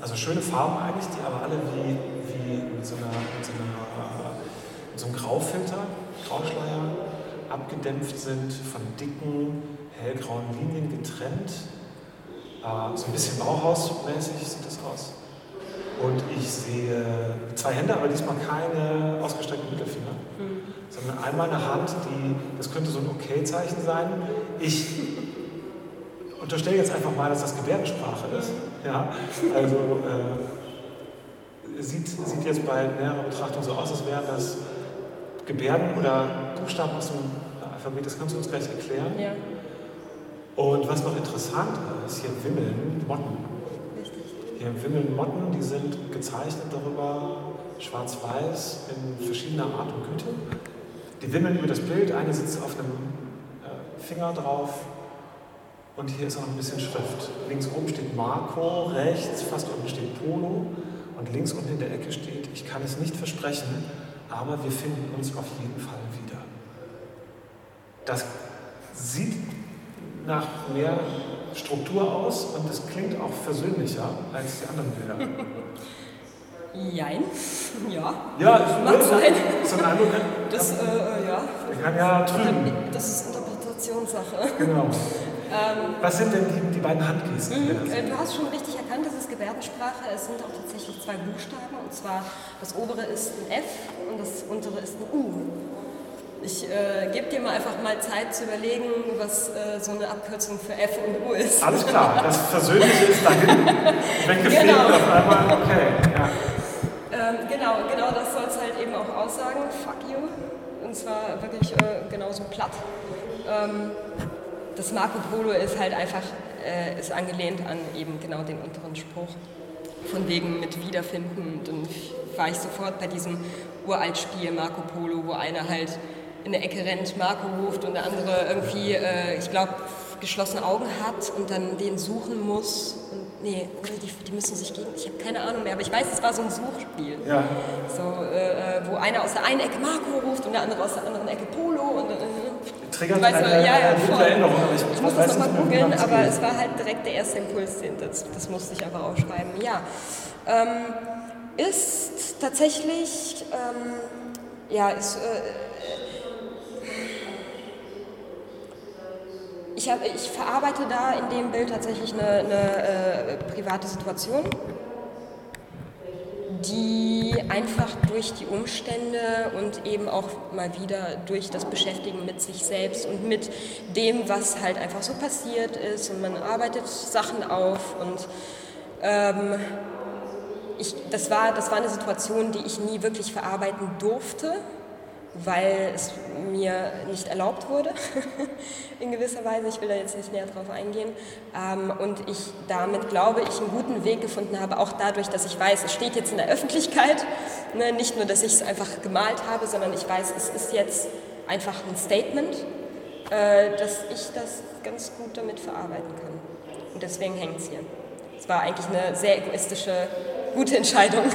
Also schöne Farben eigentlich, die aber alle wie, wie mit, so einer, mit, so einer, äh, mit so einem Graufilter, Grauschleier abgedämpft sind, von dicken, hellgrauen Linien getrennt. Äh, so ein bisschen Bauhausmäßig sieht das aus. Und ich sehe zwei Hände, aber diesmal keine ausgestreckten Mittelfinger, mhm. sondern einmal eine Hand, die, das könnte so ein Okay-Zeichen sein. Ich unterstelle jetzt einfach mal, dass das Gebärdensprache ist. Ja, also äh, sieht, sieht jetzt bei näherer Betrachtung so aus, als wären das Gebärden oder Buchstaben aus dem Alphabet. Das kannst du uns gleich erklären. Ja. Und was noch interessant ist, hier wimmeln Motten. Hier wimmeln Motten, die sind gezeichnet darüber, schwarz-weiß, in verschiedener Art und Güte. Die wimmeln über das Bild, eine sitzt auf einem äh, Finger drauf, und hier ist auch noch ein bisschen Schrift. Links oben steht Marco, rechts fast unten steht Polo und links unten in der Ecke steht, ich kann es nicht versprechen, aber wir finden uns auf jeden Fall wieder. Das sieht nach mehr Struktur aus und es klingt auch versöhnlicher als die anderen Bilder. <laughs> Jein, ja. Ja, Mag sein. So ein Eindruck, Das, äh, äh, ja. kann ja trüben. Das ist Interpretationssache. Genau. Ähm, Was sind denn die, die beiden Handgesten? da Mhm, äh, Du hast schon richtig erkannt, das ist Gebärdensprache. Es sind auch tatsächlich zwei Buchstaben. Und zwar das obere ist ein F und das untere ist ein U. Ich äh, gebe dir mal einfach mal Zeit zu überlegen, was äh, so eine Abkürzung für F und U ist. Alles klar, <laughs> das Versöhnliche ist dahin weggefegt Genau. auf einmal, okay. Ja. Ähm, genau, genau das soll es halt eben auch aussagen. Fuck you. Und zwar wirklich äh, genauso platt. Ähm, das Marco Polo ist halt einfach, äh, ist angelehnt an eben genau den unteren Spruch. Von wegen mit Wiederfinden. Und dann war ich sofort bei diesem Uraltspiel Marco Polo, wo einer halt in der Ecke rennt, Marco ruft und der andere irgendwie, äh, ich glaube, geschlossene Augen hat und dann den suchen muss. Und, nee, oder die, die müssen sich gegen. Ich habe keine Ahnung mehr, aber ich weiß, es war so ein Suchspiel. Ja. So, äh, wo einer aus der einen Ecke Marco ruft und der andere aus der anderen Ecke Polo. Und, äh, Triggert Weißt eine, ja, ja, eine voll. Erinnerung, ich, ich muss das nochmal googeln, aber es war halt direkt der erste Impuls, das, das musste ich einfach aufschreiben. Ja, ähm, ist tatsächlich, ähm, ja, ist, äh, ich, hab, ich verarbeite da in dem Bild tatsächlich eine, eine äh, private Situation, die einfach durch die Umstände und eben auch mal wieder durch das Beschäftigen mit sich selbst und mit dem, was halt einfach so passiert ist und man arbeitet Sachen auf und ähm, ich, das, war, das war eine Situation, die ich nie wirklich verarbeiten durfte, weil es mir nicht erlaubt wurde, <laughs> in gewisser Weise. Ich will da jetzt nicht näher drauf eingehen. Ähm, und ich damit, glaube ich, einen guten Weg gefunden habe, auch dadurch, dass ich weiß, es steht jetzt in der Öffentlichkeit. Ne? Nicht nur, dass ich es einfach gemalt habe, sondern ich weiß, es ist jetzt einfach ein Statement, äh, dass ich das ganz gut damit verarbeiten kann. Und deswegen hängt es hier. Es war eigentlich eine sehr egoistische, gute Entscheidung. <laughs>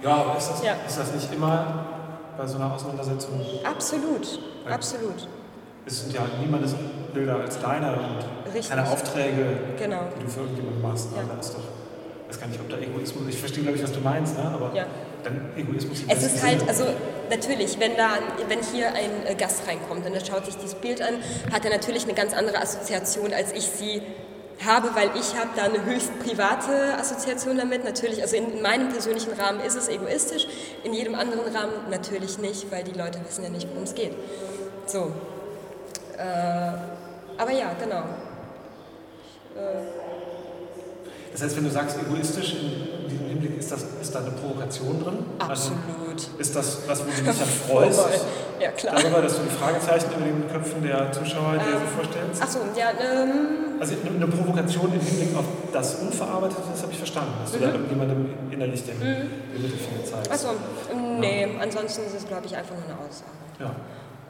Ja, aber ist das, Ja. ist das nicht immer bei so einer Auseinandersetzung? Absolut, absolut. Es sind ja niemandes Bilder als deine und Richtig. keine Aufträge, Genau. die du für irgendjemanden machst. Ja. Da ist doch, ich weiß gar nicht, ob da Egoismus, ich verstehe, glaube ich, was du meinst, ne? aber Ja. dann Egoismus Es ist halt, also natürlich, wenn, da, wenn hier ein äh, Gast reinkommt und er schaut sich dieses Bild an, hat er natürlich eine ganz andere Assoziation, als ich sie habe, weil ich habe da eine höchst private Assoziation damit. Natürlich, also in, in meinem persönlichen Rahmen ist es egoistisch, in jedem anderen Rahmen natürlich nicht, weil die Leute wissen ja nicht, worum es geht. So. Äh, aber ja, genau. Das heißt, wenn du sagst egoistisch, in diesem Hinblick, ist, das, ist da eine Provokation drin? Also Absolut. ist das was, wo du dich dann freust? Ja, klar. Darüber, dass du die Fragezeichen über den Köpfen der Zuschauer dir so vorstellst? Achso, ja, ähm, Also eine Provokation im Hinblick auf das Unverarbeitete, das habe ich verstanden. Dass du da irgendjemandem innerlich den, den Mittelfinger zeigst. achso, nee, ansonsten ist es, glaube ich, einfach nur eine Aussage. Ja.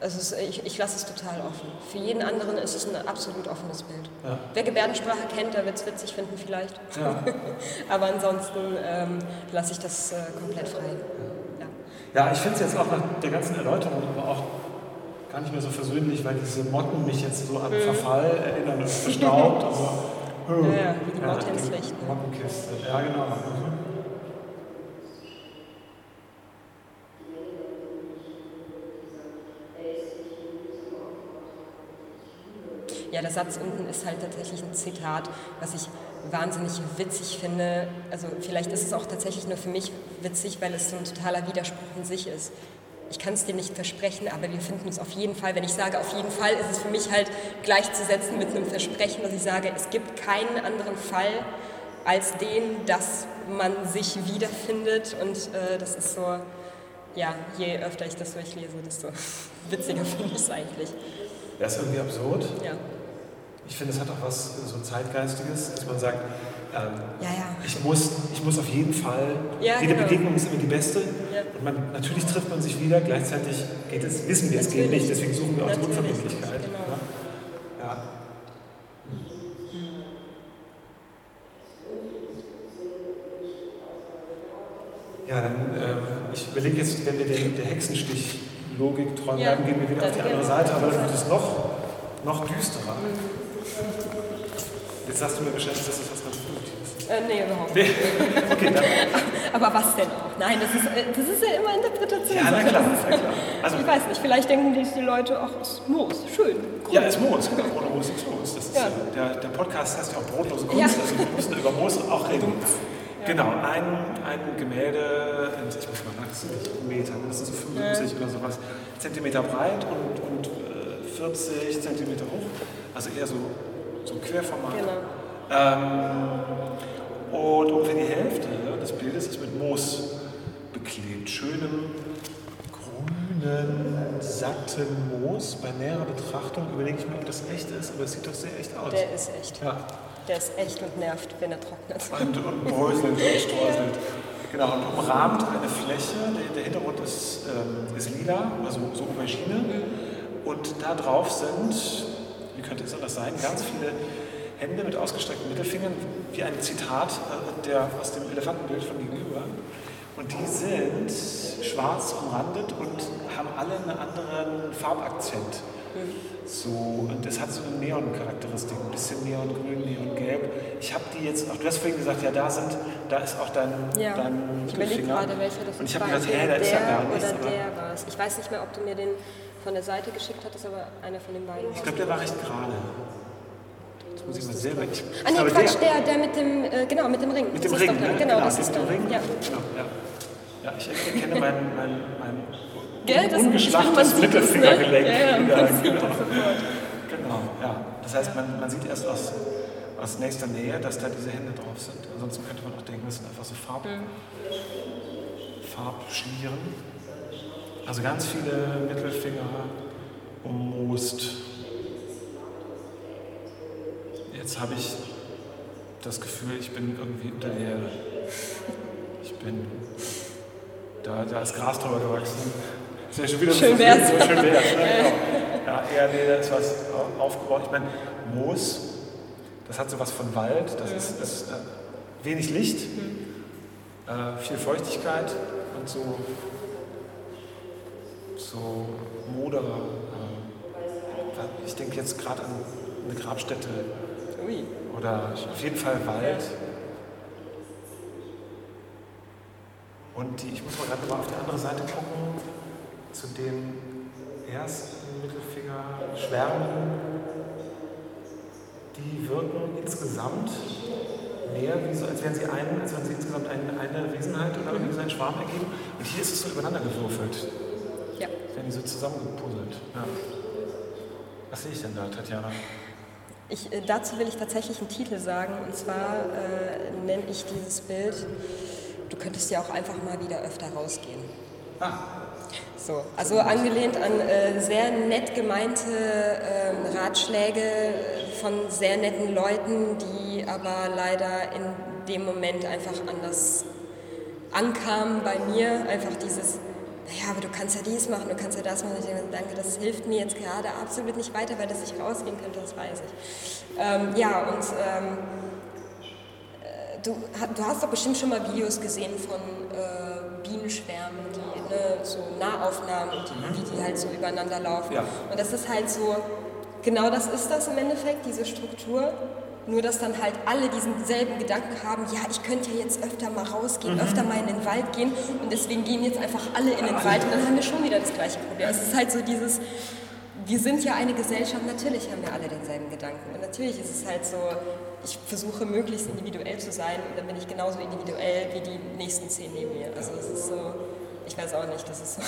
Es ist, ich, ich lasse es total offen. Für jeden anderen ist es ein absolut offenes Bild. Ja. Wer Gebärdensprache kennt, der wird es witzig finden vielleicht. Ja. <laughs> Aber ansonsten ähm, lasse ich das äh, komplett frei. Ja. Ja, ich finde es jetzt auch nach der ganzen Erläuterung aber auch gar nicht mehr so versöhnlich, weil diese Motten mich jetzt so an Verfall erinnern und verstaubt. Also, Mhm. <laughs> Ja, ja, wie die Motte ins die Licht, ne? Mottenkiste. Ja, genau. Ja, der Satz unten ist halt tatsächlich ein Zitat, was ich wahnsinnig witzig finde. Also vielleicht ist es auch tatsächlich nur für mich witzig, weil es so ein totaler Widerspruch in sich ist. ich kann es dir nicht versprechen, aber wir finden es auf jeden Fall. Wenn ich sage auf jeden Fall, ist es für mich halt gleichzusetzen mit einem Versprechen, dass ich sage, es gibt keinen anderen Fall als den, dass man sich wiederfindet. Und äh, das ist so, ja, je öfter ich das durchlese, desto <laughs> witziger finde ich es eigentlich. Das ist irgendwie absurd. Ja. Ich finde, es hat auch was so Zeitgeistiges, dass man sagt, ähm, ja, ja. Ich, muss, ich muss auf jeden Fall, ja, jede genau. Begegnung ist immer die beste. Und man, natürlich trifft man sich wieder, gleichzeitig geht es, wissen wir, es geht nicht, deswegen suchen wir auch die Unverbindlichkeit. Genau. Ja. Ja, dann, ähm, ich überlege jetzt, wenn wir der, der Hexenstich-Logik treu bleiben, gehen wir wieder auf die andere Seite, aber dann wird es noch, noch düsterer. Jetzt sagst du mir wahrscheinlich, dass das was ganz Positives ist. Äh, nee, überhaupt nicht. <laughs> okay, dann. <laughs> Aber was denn auch? Nein, das ist, äh, das ist ja immer Interpretation. Ja, na klar, na klar. Also, ich weiß nicht, vielleicht denken die, die Leute, ach, es ist Moos, schön. Grün. Ja, es ist Moos, genau. Ohne Moos ist Moos. Das ist, ja. der, der Podcast heißt ja auch Brotlose Kunst, ja. also wir müssen über Moos auch reden. Ja. Genau, ein, ein Gemälde, ich muss mal nachsehen, Meter, das sind so 75 oder sowas, Zentimeter breit und, und äh, 40 Zentimeter hoch, also eher so, so Querformat. Genau. Ähm, und ungefähr die Hälfte des Bildes ist mit Moos beklebt. Schönem, grünen, satten Moos. Bei näherer Betrachtung überlege ich mir, ob das echt ist, aber es sieht doch sehr echt aus. Der ist echt. Ja. Der ist echt und nervt, wenn er trocknet. Und, und bräuselt und <laughs> streuselt. Genau, und umrahmt eine Fläche. Der, der Hintergrund ist, ähm, ist lila, also so Aubergine. Mhm. Und da drauf sind, könnte es anders sein, ganz viele Hände mit ausgestreckten Mittelfingern, wie ein Zitat äh, der, aus dem Elefantenbild von gegenüber. Und die sind schwarz umrandet und haben alle einen anderen Farbakzent. So, und das hat so eine Neon-Charakteristik, ein bisschen Neongrün, Neongelb. Ich habe die jetzt, auch du hast vorhin gesagt, ja, da sind, da ist auch dein, ja, dein Ich überlege gerade, welcher das Und ich habe gedacht, hä, da ist ja gar nichts. Oder der war es. Ich weiß nicht mehr, ob du mir den von der Seite geschickt hattest, aber einer von den beiden. Ich glaube, der war recht gerade. Das muss ich mal selber. Ich, ah, nee, Quatsch, der, der mit dem, äh, genau, mit dem Ring. Mit dem Ring, ne? genau, genau, das ist dann. Ring. Ja. Genau, ja. ja, ich erkenne mein, mein, mein Gell, das ungeschlachtes Mittelfingergelenk. Ne? Ja, ja, man genau. genau, ja. Das heißt, man, man sieht erst aus, aus nächster Nähe, dass da diese Hände drauf sind. Ansonsten könnte man auch denken, das sind einfach so Farb, mhm. Farbschlieren. Also ganz viele Mittelfinger ummoost. Jetzt habe ich das Gefühl, ich bin irgendwie unter der Erde. Ich bin. Da, da ist Gras drüber gewachsen. Ist ja schon wieder schön so, wär's. so schön wär's. Ne? Genau. Ja, eher, nee, da ist was aufgebaut. Ich meine, Moos, das hat so was von Wald, das ist, ist äh, wenig Licht, äh, viel Feuchtigkeit und so, so Moder. Äh, ich denke jetzt gerade an eine Grabstätte. Oder auf jeden Fall Wald. Und die, ich muss mal gerade mal auf die andere Seite gucken, zu dem ersten Mittelfinger Schwärmen. Die wirken insgesamt mehr, wie so, als wären sie ein, als wenn sie insgesamt eine, eine Wesenheit oder irgendwie so einen Schwarm ergeben. Und hier ist es so übereinander gewürfelt. Ja. Wären die so zusammengepuzzelt. Ja. Was sehe ich denn da, Tatjana? Ich, äh, dazu will ich tatsächlich einen Titel sagen, und zwar äh, nenne ich dieses Bild, du könntest ja auch einfach mal wieder öfter rausgehen. Ah. So, also angelehnt an äh, sehr nett gemeinte äh, Ratschläge von sehr netten Leuten, die aber leider in dem Moment einfach anders ankamen bei mir. Einfach dieses, naja, aber du kannst ja dies machen, du kannst ja das machen. Ich denke, danke, das hilft mir jetzt gerade absolut nicht weiter, weil das ich rausgehen könnte, das weiß ich. Ähm, ja, und ähm, du, du, hast doch bestimmt schon mal Videos gesehen von äh, Bienenschwärmen, die ne, so Nahaufnahmen, die, wie die halt so übereinander laufen. Ja. Und das ist halt so, genau das ist das im Endeffekt, diese Struktur. Nur, dass dann halt alle diesen selben Gedanken haben, ja, ich könnte ja jetzt öfter mal rausgehen, mhm. öfter mal in den Wald gehen und deswegen gehen jetzt einfach alle in den Wald und dann haben wir schon wieder das gleiche Problem. Es ist halt so dieses, wir sind ja eine Gesellschaft, natürlich haben wir alle denselben Gedanken und natürlich ist es halt so, ich versuche möglichst individuell zu sein und dann bin ich genauso individuell wie die nächsten zehn neben mir. Also es ist so, Ich weiß auch nicht, das ist so.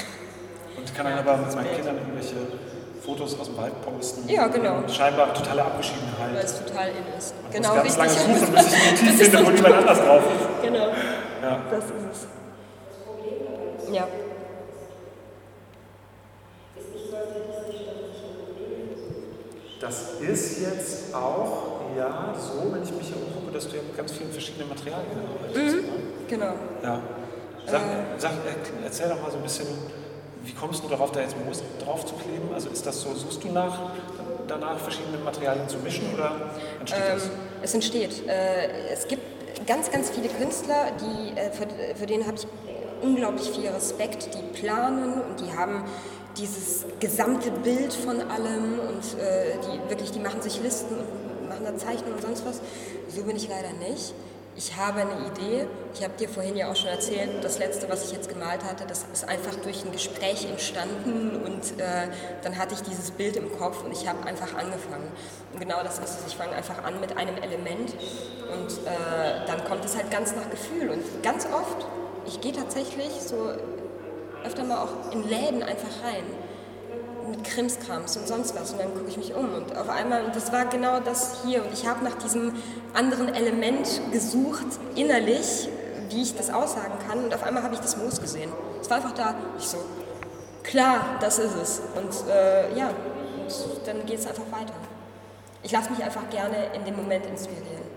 Und kann dann aber mit meinen Kindern irgendwelche Fotos aus dem Wald posten. Ja, genau. Scheinbar totale Abgeschiedenheit. Weil es total in ist. Man genau, muss ganz richtig. lange suchen, bis ich <laughs> ein Motiv finde, wo niemand anders drauf ist. <laughs> Genau, Ja. das ist es. Ja. Das ist jetzt auch, ja, so, wenn ich mich hier umgucke, dass du ja mit ganz vielen verschiedenen Materialien arbeitest. ne? Genau. Ja. Sag, sag, erzähl doch mal so ein bisschen, wie kommst du darauf, da jetzt Moos drauf zu kleben? Also ist das so, suchst du nach, danach verschiedene Materialien zu mischen oder entsteht das? Ähm, es entsteht. Äh, es gibt ganz, ganz viele Künstler, die, äh, für, für denen habe ich unglaublich viel Respekt, die planen und die haben dieses gesamte Bild von allem und äh, die wirklich, die machen sich Listen und machen da Zeichnungen und sonst was. So bin ich leider nicht. Ich habe eine Idee. Ich habe dir vorhin ja auch schon erzählt, das letzte, was ich jetzt gemalt hatte, das ist einfach durch ein Gespräch entstanden und äh, dann hatte ich dieses Bild im Kopf und ich habe einfach angefangen. Und genau das ist es. Ich fange einfach an mit einem Element und äh, dann kommt es halt ganz nach Gefühl. Und ganz oft, ich gehe tatsächlich so öfter mal auch in Läden einfach rein mit Krimskrams und sonst was und dann gucke ich mich um und auf einmal, und das war genau das hier und ich habe nach diesem anderen Element gesucht, innerlich, wie ich das aussagen kann und auf einmal habe ich das Moos gesehen. Es war einfach da, ich so, klar, das ist es und äh, ja, und dann geht es einfach weiter. Ich lasse mich einfach gerne in dem Moment inspirieren.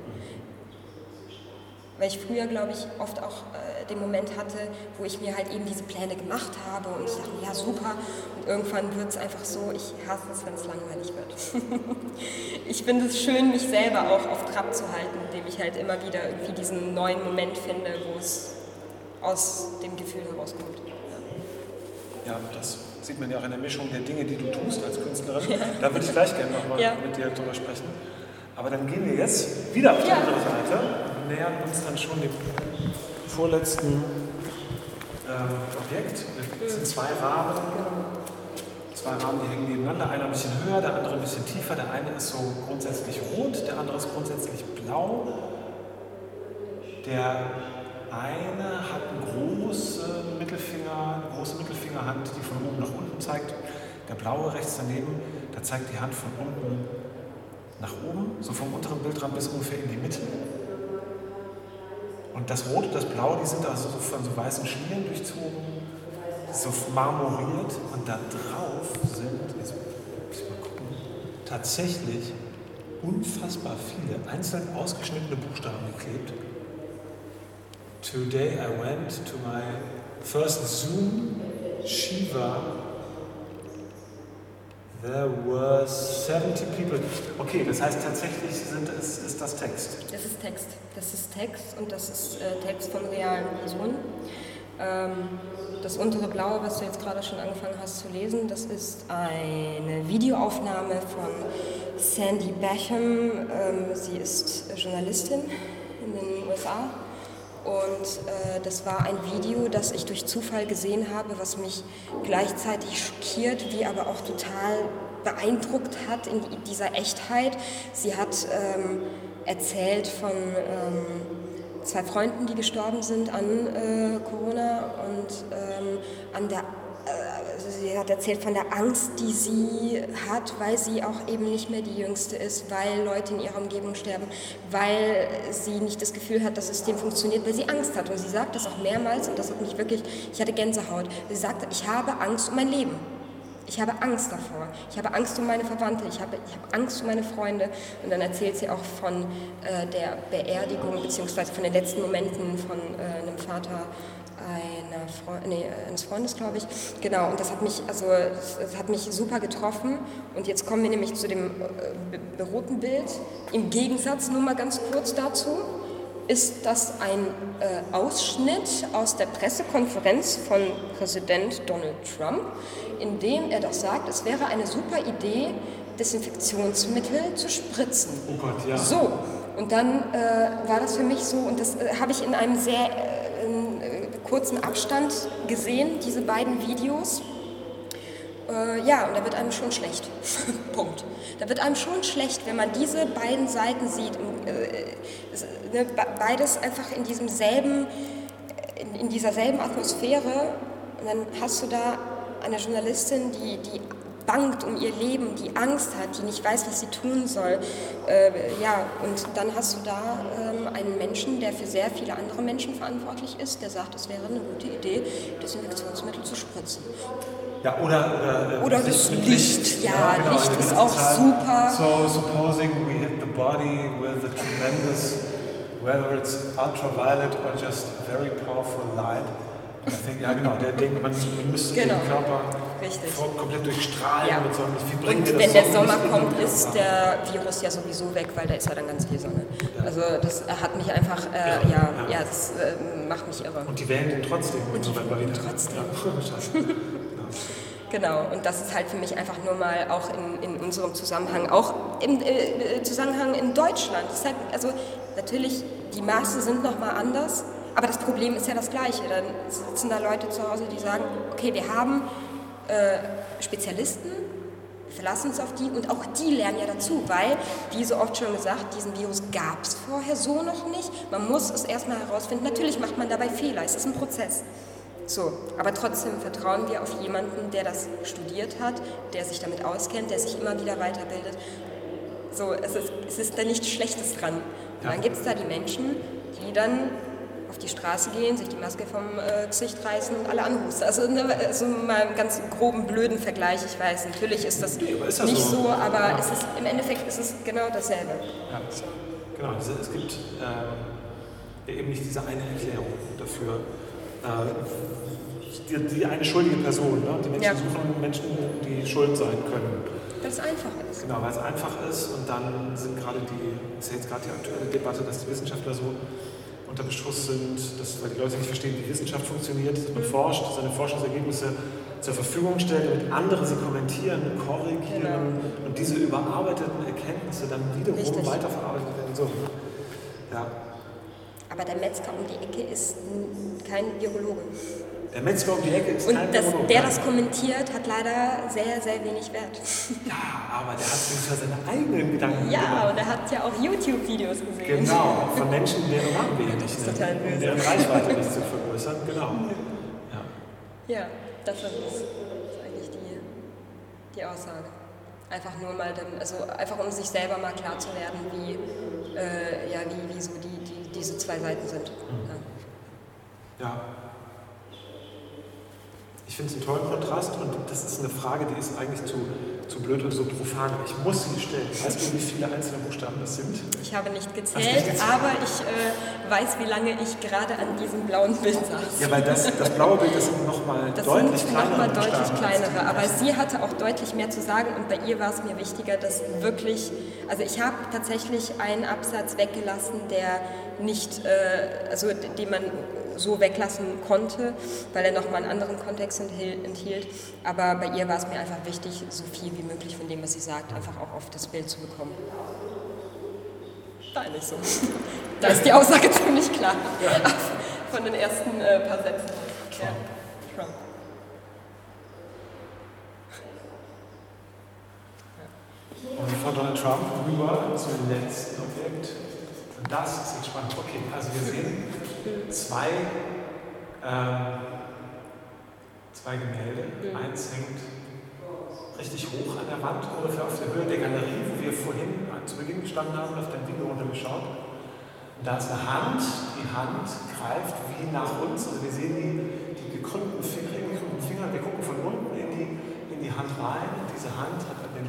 Weil ich früher, glaube ich, oft auch äh, den Moment hatte, wo ich mir halt eben diese Pläne gemacht habe und ich dachte, ja super. Und irgendwann wird es einfach so, ich hasse es, wenn es langweilig wird. <laughs> ich finde es schön, mich selber auch auf Trab zu halten, indem ich halt immer wieder irgendwie diesen neuen Moment finde, wo es aus dem Gefühl herauskommt. Ja, das sieht man ja auch in der Mischung der Dinge, die du tust als Künstlerin. <laughs> Da würde ich gleich gerne nochmal Ja. mit dir drüber sprechen. Aber dann gehen wir jetzt wieder auf die Ja. andere Seite nähern uns dann schon dem vorletzten ähm, Objekt. Es sind zwei Rahmen. Zwei Rahmen, die hängen nebeneinander. Einer ein bisschen höher, der andere ein bisschen tiefer. Der eine ist so grundsätzlich rot, der andere ist grundsätzlich blau. Der eine hat einen großen Mittelfinger, eine große Mittelfingerhand, die von oben nach unten zeigt. Der blaue rechts daneben, da zeigt die Hand von unten nach oben, so vom unteren Bildrand bis ungefähr in die Mitte. Und das Rot und das Blau, die sind also so von so weißen Schlieren durchzogen, so marmoriert. Und da drauf sind, jetzt muss ich mal gucken, tatsächlich unfassbar viele einzeln ausgeschnittene Buchstaben geklebt. Today I went to my first Zoom Shiva. There were 70 people. Okay, das heißt tatsächlich sind es, ist das Text. Das ist Text. Das ist Text und das ist äh, Text von realen Personen. Ähm, das untere Blaue, was du jetzt gerade schon angefangen hast zu lesen, das ist eine Videoaufnahme von Sandy Basham. Ähm, sie ist Journalistin in den USA. Und äh, das war ein Video, das ich durch Zufall gesehen habe, was mich gleichzeitig schockiert, wie aber auch total beeindruckt hat in dieser Echtheit. Sie hat ähm, erzählt von ähm, zwei Freunden, die gestorben sind an äh, Corona und ähm, an der sie hat erzählt von der Angst, die sie hat, weil sie auch eben nicht mehr die Jüngste ist, weil Leute in ihrer Umgebung sterben, weil sie nicht das Gefühl hat, dass das System funktioniert, weil sie Angst hat. Und sie sagt das auch mehrmals und das hat mich wirklich, ich hatte Gänsehaut. Sie sagte, ich habe Angst um mein Leben. Ich habe Angst davor. Ich habe Angst um meine Verwandte. Ich habe, ich habe Angst um meine Freunde. Und dann erzählt sie auch von äh, der Beerdigung beziehungsweise von den letzten Momenten von äh, einem Vater einer Freund, nee, eines Freundes, glaube ich. Genau, und das hat mich, also, das hat mich super getroffen. Und jetzt kommen wir nämlich zu dem äh, roten Bild. Im Gegensatz, nur mal ganz kurz dazu, ist das ein äh, Ausschnitt aus der Pressekonferenz von Präsident Donald Trump, in dem er doch sagt, es wäre eine super Idee, Desinfektionsmittel zu spritzen. Oh Gott, ja. So, und dann äh, war das für mich so, und das äh, habe ich in einem sehr äh, kurzen Abstand gesehen, diese beiden Videos. Äh, ja, und da wird einem schon schlecht. <laughs> Punkt. Da wird einem schon schlecht, wenn man diese beiden Seiten sieht. Und, äh, ne, be- beides einfach in diesem selben, in, in dieser selben Atmosphäre Und dann hast du da eine Journalistin, die, die bangt um ihr Leben, die Angst hat, die nicht weiß, was sie tun soll. Äh, ja, und dann hast du da ähm, einen Menschen, der für sehr viele andere Menschen verantwortlich ist, der sagt, es wäre eine gute Idee, Desinfektionsmittel zu spritzen. Ja, oder, oder, äh, oder das Licht. Licht. Ja, ja genau, Licht ist auch super. So, supposing we hit the body with a tremendous, whether it's ultraviolet or just very powerful light, Denke, ja, genau, der denkt, man, man müsste genau. den Körper Richtig. komplett durchstrahlen ja. und so. Wie bringt und wenn der Sommer kommt, ist der Virus ja sowieso weg, weil da ist ja dann ganz viel Sonne. Ja. Also das hat mich einfach, äh, ja, ja, ja, das äh, macht mich irre. Und die wählen den trotzdem und im November wieder. Trotzdem. <laughs> Genau, und das ist halt für mich einfach nur mal auch in, in unserem Zusammenhang, auch im äh, Zusammenhang in Deutschland. Halt, also natürlich, die Maße sind nochmal anders, aber das Problem ist ja das gleiche. Dann sitzen da Leute zu Hause, die sagen, okay, wir haben äh, Spezialisten, verlassen uns auf die und auch die lernen ja dazu, weil, wie so oft schon gesagt, diesen Virus gab es vorher so noch nicht. Man muss es erstmal herausfinden. Natürlich macht man dabei Fehler, es ist ein Prozess. So, aber trotzdem vertrauen wir auf jemanden, der das studiert hat, der sich damit auskennt, der sich immer wieder weiterbildet. So, es ist, es ist da nichts Schlechtes dran. Ja. Dann gibt es da die Menschen, die dann auf die Straße gehen, sich die Maske vom äh, Gesicht reißen und alle anhusten. Also, ne, also mal einen ganz groben, blöden Vergleich, ich weiß. Natürlich ist das, nee, ist das nicht so, so aber ja. es ist, im Endeffekt ist es genau dasselbe. Ja. So. Genau, es gibt äh, eben nicht diese eine Erklärung dafür. Äh, die, die, eine schuldige Person. Ne? Die Menschen ja. suchen Menschen, die schuld sein können. Weil es einfach ist. Genau, weil es einfach ist und dann sind gerade die, ist ja jetzt gerade die aktuelle Debatte, dass die Wissenschaftler so unter Beschuss sind, dass, weil die Leute nicht verstehen, wie Wissenschaft funktioniert, dass man mhm. forscht, seine Forschungsergebnisse zur Verfügung stellt, damit andere sie kommentieren, korrigieren genau. und diese überarbeiteten Erkenntnisse dann wiederum Richtig. weiterverarbeitet werden. So. Ja. Aber der Metzger um die Ecke ist kein Virologe. Der Metzger um die Ecke ist Und kein das, der das kommentiert, hat leider sehr, sehr wenig Wert. <laughs> Ja, aber der hat für seine eigenen Gedanken Ja, gemacht. und er hat ja auch YouTube-Videos gesehen. Genau, von Menschen, deren Namen wir nicht nennen, um deren Reichweite nicht zu vergrößern. Genau. Ja, ja das ist, eigentlich die, die Aussage. Einfach nur mal, also einfach um sich selber mal klar zu werden, wie, äh, ja, wie, wie so die, die, diese zwei Seiten sind. Mhm. ja. ja. Ich finde es einen tollen Kontrast und das ist eine Frage, die ist eigentlich zu, zu blöd und so profan. Ich muss sie stellen. Weißt du, wie viele einzelne Buchstaben das sind? Ich habe nicht gezählt, nicht gezählt? aber ich äh, weiß, wie lange ich gerade an diesem blauen Bild saß. Ja, weil das, das blaue Bild, sind nochmal deutlich sind kleinere. Noch mal deutlich kleinere, aber sie hatte auch deutlich mehr zu sagen und bei ihr war es mir wichtiger, dass wirklich, also ich habe tatsächlich einen Absatz weggelassen, der nicht, äh, also den man so weglassen konnte, weil er nochmal einen anderen Kontext enthielt. Aber bei ihr war es mir einfach wichtig, so viel wie möglich von dem, was sie sagt, einfach auch auf das Bild zu bekommen. Da nicht so. <laughs> Da ist die Aussage <laughs> ziemlich klar. Von den ersten äh, paar Sätzen. Ja. Trump. Und von Donald Trump rüber zum letzten Objekt. Das ist jetzt spannend. Okay, also wir sehen zwei, ähm, zwei Gemälde. Mhm. Eins hängt richtig hoch an der Wand, ungefähr auf der Höhe der Galerie, wo wir vorhin zu Beginn gestanden haben, auf dein Video runtergeschaut. Und da ist eine Hand, die Hand greift wie nach uns, also wir sehen die, die gekrümmten Finger, Finger, wir gucken von unten in die, in die Hand rein und diese Hand hat an den,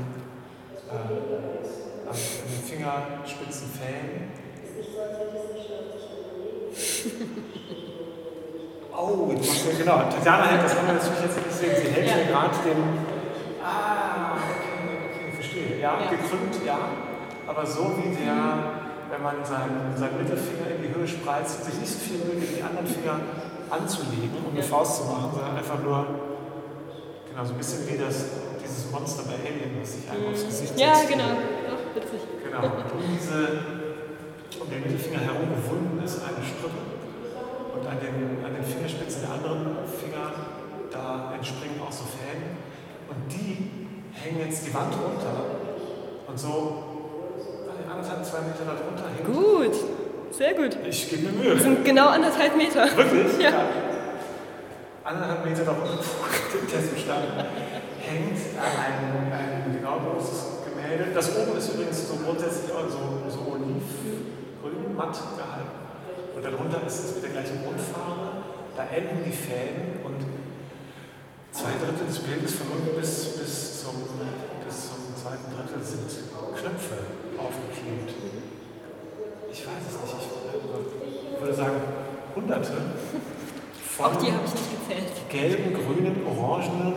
äh, an den Fingerspitzen Fäden oh, du machst ja, genau. Tatjana hält, das wir natürlich jetzt nicht gesehen, sie hält ja. hier gerade den. Ah, okay, okay, verstehe. Ja, ja, gekrümmt, ja. Aber so wie der, wenn man seinen, seinen Mittelfinger in die Höhe spreizt, sich nicht so viel Mühe gibt, die anderen Finger anzulegen, um eine Faust zu machen, sondern einfach nur, genau, so ein bisschen wie das, dieses Monster bei Alien, was sich einem aufs Gesicht setzt. Ja, genau. Ach, witzig. Genau. Und diese um den Mittelfinger herum gewunden ist eine Strippe. Und an den, an den Fingerspitzen der anderen Finger, da entspringen auch so Fäden. Und die hängen jetzt die Wand runter. Und so anderthalb, zwei Meter darunter hängt. Gut, sehr gut. Ich gebe mir Mühe. Das sind genau anderthalb Meter. Wirklich? ja. ja. anderthalb Meter davon, <laughs> dem Testbestand, hängt ein, ein genau großes Gemälde. Das oben ist übrigens so grundsätzlich auch so, matt gehalten. Und darunter ist es mit der gleichen Grundfarbe. Da enden die Fäden und zwei Drittel des Bildes von unten bis, bis, zum, bis zum zweiten Drittel sind Knöpfe aufgeklebt. Ich weiß es nicht, ich würde sagen Hunderte von Auch die habe ich nicht gezählt. gelben, grünen, orangenen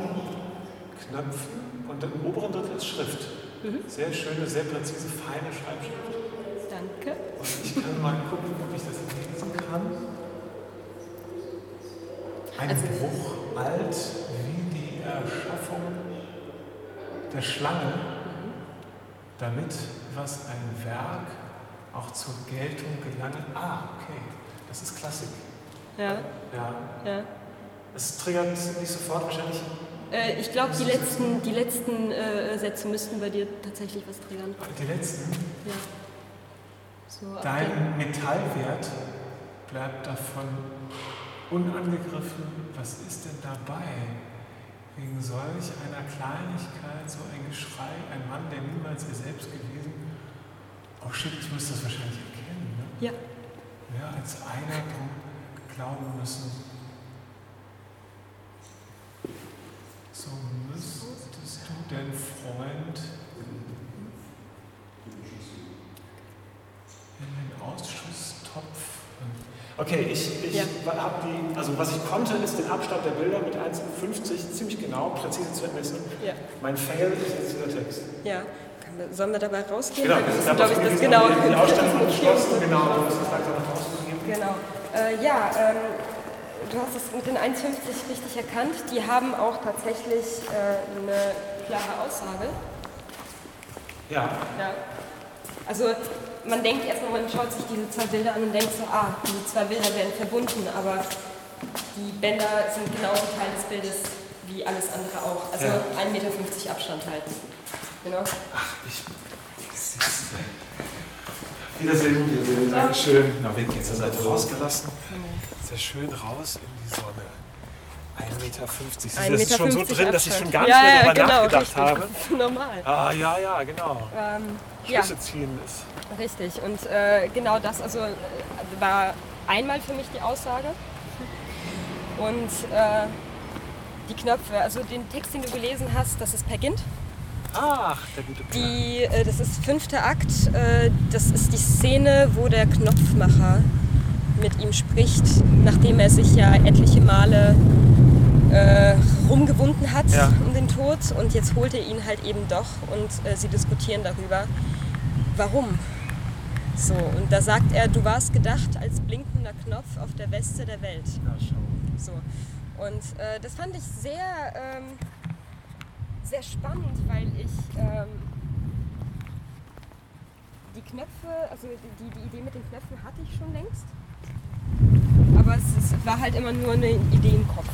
Knöpfen und im oberen Drittel ist Schrift. Mhm. Sehr schöne, sehr präzise, feine Schreibschrift. Danke. Und ich kann mal gucken, ob ich das lesen kann. Ein Also- Bruch alt wie die Erschaffung der Schlange, damit was ein Werk auch zur Geltung gelange. Ah, okay, das ist Klassik. Ja, Ja, ja. es triggert nicht sofort wahrscheinlich Äh, ich glaube, die letzten, die letzten äh, Sätze müssten bei dir tatsächlich was triggern. die letzten. Ja. So, Dein Metallwert bleibt davon unangegriffen. Was ist denn dabei? Wegen solch einer Kleinigkeit, so ein Geschrei, ein Mann, der niemals er selbst gewesen. Oh shit, ich müsste das wahrscheinlich erkennen. Ne? Ja. Mehr als einer glauben müssen. So müsstest du denn Freund in den Ausschusstopf. Okay, ich, ich Ja. habe die, also was ich konnte, ist den Abstand der Bilder mit 1,50 ziemlich genau, präzise zu ermessen. Ja. Mein Fail ist jetzt dieser Text. Ja. Sollen wir dabei rausgehen? Genau, das ist glaube ich, das genau. Die <laughs> Ausstellung geschlossen, genau, du musst das langsam nach draußen geben. Genau. Äh, ja, ähm, du hast es mit den 1,50 richtig erkannt. Die haben auch tatsächlich äh, eine klare Aussage. Ja, Ja. Also man denkt erstmal, man schaut sich diese zwei Bilder an und denkt so, ah, diese zwei Bilder werden verbunden, aber die Bänder sind genauso Teil des Bildes wie alles andere auch. Also Ja. 1,50 Meter Abstand halt. Genau. ach, ich. Wiedersehen, Wiedersehen, Dankeschön. Na, Wind geht zur Seite rausgelassen. Sehr schön raus in die Sonne. 1,50 Meter. Siehst du, 1,50 Das ist schon so drin, dass ich schon Abstand. gar nicht ja, mehr ja, darüber genau, nachgedacht richtig. habe. <laughs> Normal. Ah, ja, ja, genau. Ähm, ja, Schlüsse ziehen ist. richtig. Und äh, genau das also, äh, war einmal für mich die Aussage. Und äh, die Knöpfe, also den Text, den du gelesen hast, das ist Per Gint. Ach, der gute Kerl. Die, äh, das ist fünfter Akt. Äh, das ist die Szene, wo der Knopfmacher mit ihm spricht, nachdem er sich ja etliche Male äh, rumgewunden hat Ja. um den Tod. Und jetzt holt er ihn halt eben doch und äh, sie diskutieren darüber, warum. So, und da sagt er, du warst gedacht als blinkender Knopf auf der Weste der Welt. So. Und äh, das fand ich sehr, ähm, sehr spannend, weil ich ähm, die Knöpfe, also die, die Idee mit den Knöpfen hatte ich schon längst. Aber es, es war halt immer nur eine Idee im Kopf.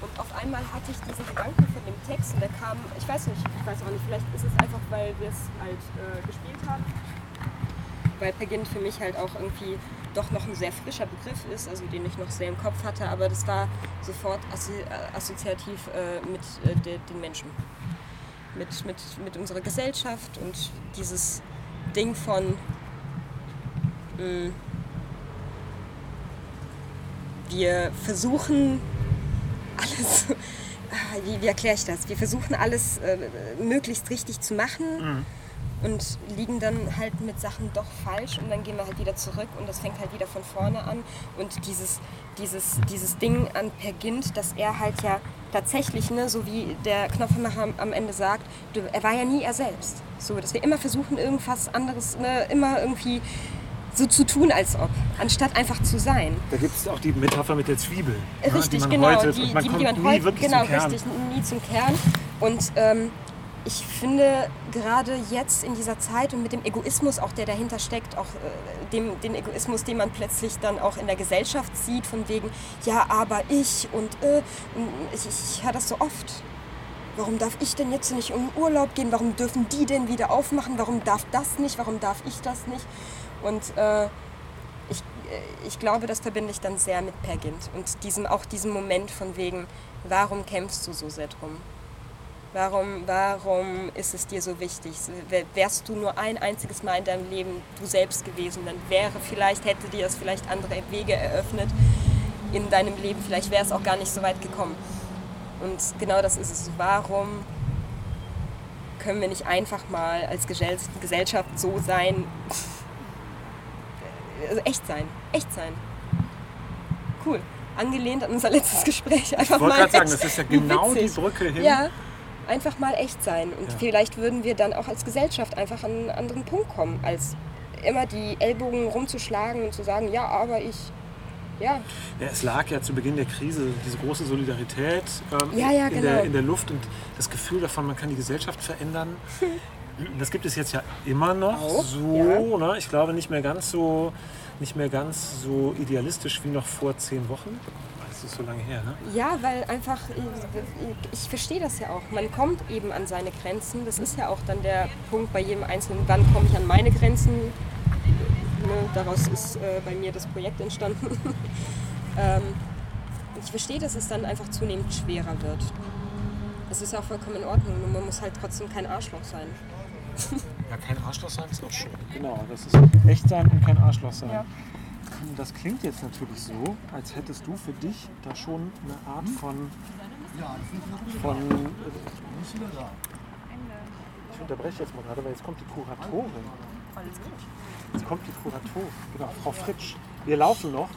Und auf einmal hatte ich diesen Gedanken von dem Text und der kam, ich weiß nicht, ich weiß auch nicht, vielleicht ist es einfach, weil wir es halt äh, gespielt haben. Weil Pagint für mich halt auch irgendwie doch noch ein sehr frischer Begriff ist, also den ich noch sehr im Kopf hatte, aber das war sofort assi äh, assoziativ äh, mit äh, de den Menschen. Mit, mit, mit unserer Gesellschaft und dieses Ding von mh, wir versuchen alles, ah, wie, wie erkläre ich das? Wir versuchen alles äh, möglichst richtig zu machen und liegen dann halt mit Sachen doch falsch und dann gehen wir halt wieder zurück und das fängt halt wieder von vorne an und dieses, dieses, dieses Ding an Per Gint, dass er halt ja tatsächlich, ne, so wie der Knopfmacher am- Ende sagt, er war ja nie er selbst. So, dass wir immer versuchen, irgendwas anderes, ne, immer irgendwie so zu tun, als ob, anstatt einfach zu sein. Da gibt es auch die Metapher mit der Zwiebel. ne, Richtig, die man genau. häutet die, und man die, kommt die man nie genau, zum Kern. richtig, nie zum Kern. Und ähm, ich finde gerade jetzt in dieser Zeit und mit dem Egoismus auch, der dahinter steckt, auch äh, dem, den Egoismus, den man plötzlich dann auch in der Gesellschaft sieht, von wegen, ja, aber ich und, äh, und ich, ich höre das so oft. Warum darf ich denn jetzt nicht in Urlaub gehen? Warum dürfen die denn wieder aufmachen? Warum darf das nicht? Warum darf ich das nicht? Und äh, ich, ich glaube, das verbinde ich dann sehr mit Pergint und diesem, auch diesem Moment von wegen, warum kämpfst du so sehr drum? Warum, warum ist es dir so wichtig? Wärst du nur ein einziges Mal in deinem Leben du selbst gewesen, dann wäre vielleicht, hätte dir das vielleicht andere Wege eröffnet in deinem Leben. Vielleicht wäre es auch gar nicht so weit gekommen. Und genau das ist es. Warum können wir nicht einfach mal als Gesellschaft so sein, also echt sein, echt sein. Cool. Angelehnt an unser letztes Gespräch. Einfach ich wollte gerade sagen, das ist ja genau witzig. die Brücke hin. Ja, einfach mal echt sein. Und ja. vielleicht würden wir dann auch als Gesellschaft einfach an einen anderen Punkt kommen, als immer die Ellbogen rumzuschlagen und zu sagen, ja, aber ich. Ja. ja. Es lag ja zu Beginn der Krise diese große Solidarität ähm, ja, in, genau. der, in der Luft und das Gefühl davon, man kann die Gesellschaft verändern. <laughs> Das gibt es jetzt ja immer noch Auch, so. Ne? Ich glaube nicht mehr ganz so, nicht mehr ganz so idealistisch wie noch vor zehn Wochen ist so lange her, ne? Ja, weil einfach, ich, ich verstehe das ja auch. Man kommt eben an seine Grenzen. Das ist ja auch dann der Punkt bei jedem Einzelnen, wann komme ich an meine Grenzen. Ne, daraus ist äh, bei mir das Projekt entstanden. <laughs> ähm, ich verstehe, dass es dann einfach zunehmend schwerer wird. Es ist auch vollkommen in Ordnung, nur man muss halt trotzdem kein Arschloch sein. Ja, kein Arschloch sein ist auch schön. Genau, das ist echt sein und kein Arschloch sein. Ja das klingt jetzt natürlich so, als hättest du für dich da schon eine Art von. von ich unterbreche jetzt mal gerade, weil jetzt kommt die Kuratorin. Jetzt kommt die Kuratorin, genau, Frau Fritsch. Wir laufen noch.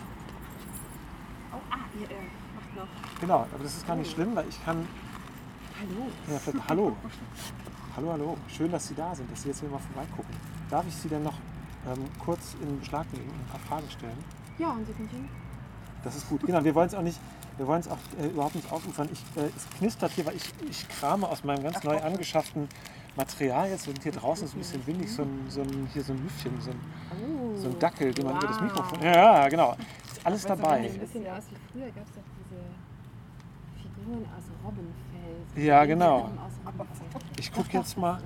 Oh, ah, ihr äh, macht noch. Genau, aber das ist gar nicht schlimm, weil ich kann. Hallo. Ja, hallo. <laughs> Hallo, hallo. Schön, dass Sie da sind, dass Sie jetzt hier mal vorbeigucken. Darf ich Sie denn noch ähm, kurz in Beschlag nehmen und ein paar Fragen stellen? Ja, und Sie können hin. Das ist gut. Genau, wir wollen es auch nicht, wir wollen es auch äh, überhaupt nicht aufufern. Ich, äh, es knistert hier, weil ich, ich krame aus meinem ganz Ach, neu angeschafften Material jetzt und hier draußen ist ein bisschen windig, so ein, so ein, hier so ein Müffchen, so ein, oh, so ein Dackel, den wow. man über das Mikrofon. Ja, genau. Ist alles dabei. Ein bisschen aus wie früher, gab es doch diese Figuren aus Robbenfell. Ja, genau. Ich gucke jetzt mal.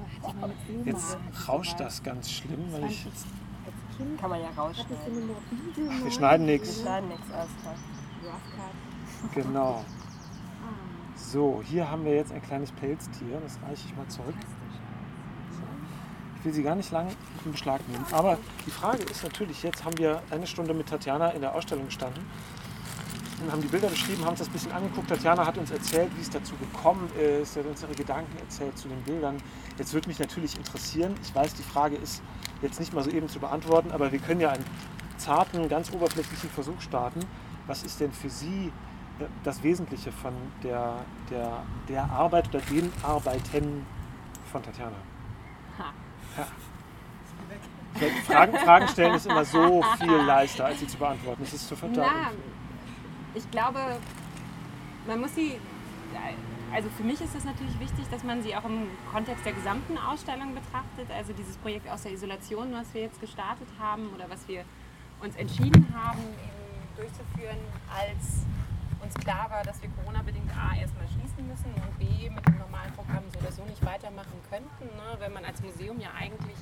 Jetzt rauscht das ganz schlimm, weil ich Kind. Kann man ja rausschneiden. wir schneiden nichts. Wir schneiden nichts, alles klar. Genau. So, hier haben wir jetzt ein kleines Pelztier. Das reiche ich mal zurück. Ich will sie gar nicht lange in Beschlag nehmen. Aber die Frage ist natürlich, jetzt haben wir eine Stunde mit Tatjana in der Ausstellung gestanden haben die Bilder beschrieben, haben uns das ein bisschen angeguckt. Tatjana hat uns erzählt, wie es dazu gekommen ist, hat uns ihre Gedanken erzählt zu den Bildern. Jetzt würde mich natürlich interessieren, ich weiß, die Frage ist jetzt nicht mal so eben zu beantworten, aber wir können ja einen zarten, ganz oberflächlichen Versuch starten. Was ist denn für Sie äh, das Wesentliche von der, der, der Arbeit oder den Arbeiten von Tatjana? Ha. Ja. Fragen, Fragen, stellen ist immer so viel <laughs> leichter, als sie zu beantworten. Das ist zu verdammt. Ich glaube, man muss sie also für mich ist es natürlich wichtig, dass man sie auch im Kontext der gesamten Ausstellung betrachtet. Also dieses Projekt aus der Isolation, was wir jetzt gestartet haben oder was wir uns entschieden haben, eben durchzuführen, als uns klar war, dass wir Corona-bedingt A erstmal schließen müssen und B mit dem normalen Programm so oder so nicht weitermachen könnten. Ne? Wenn man als Museum ja eigentlich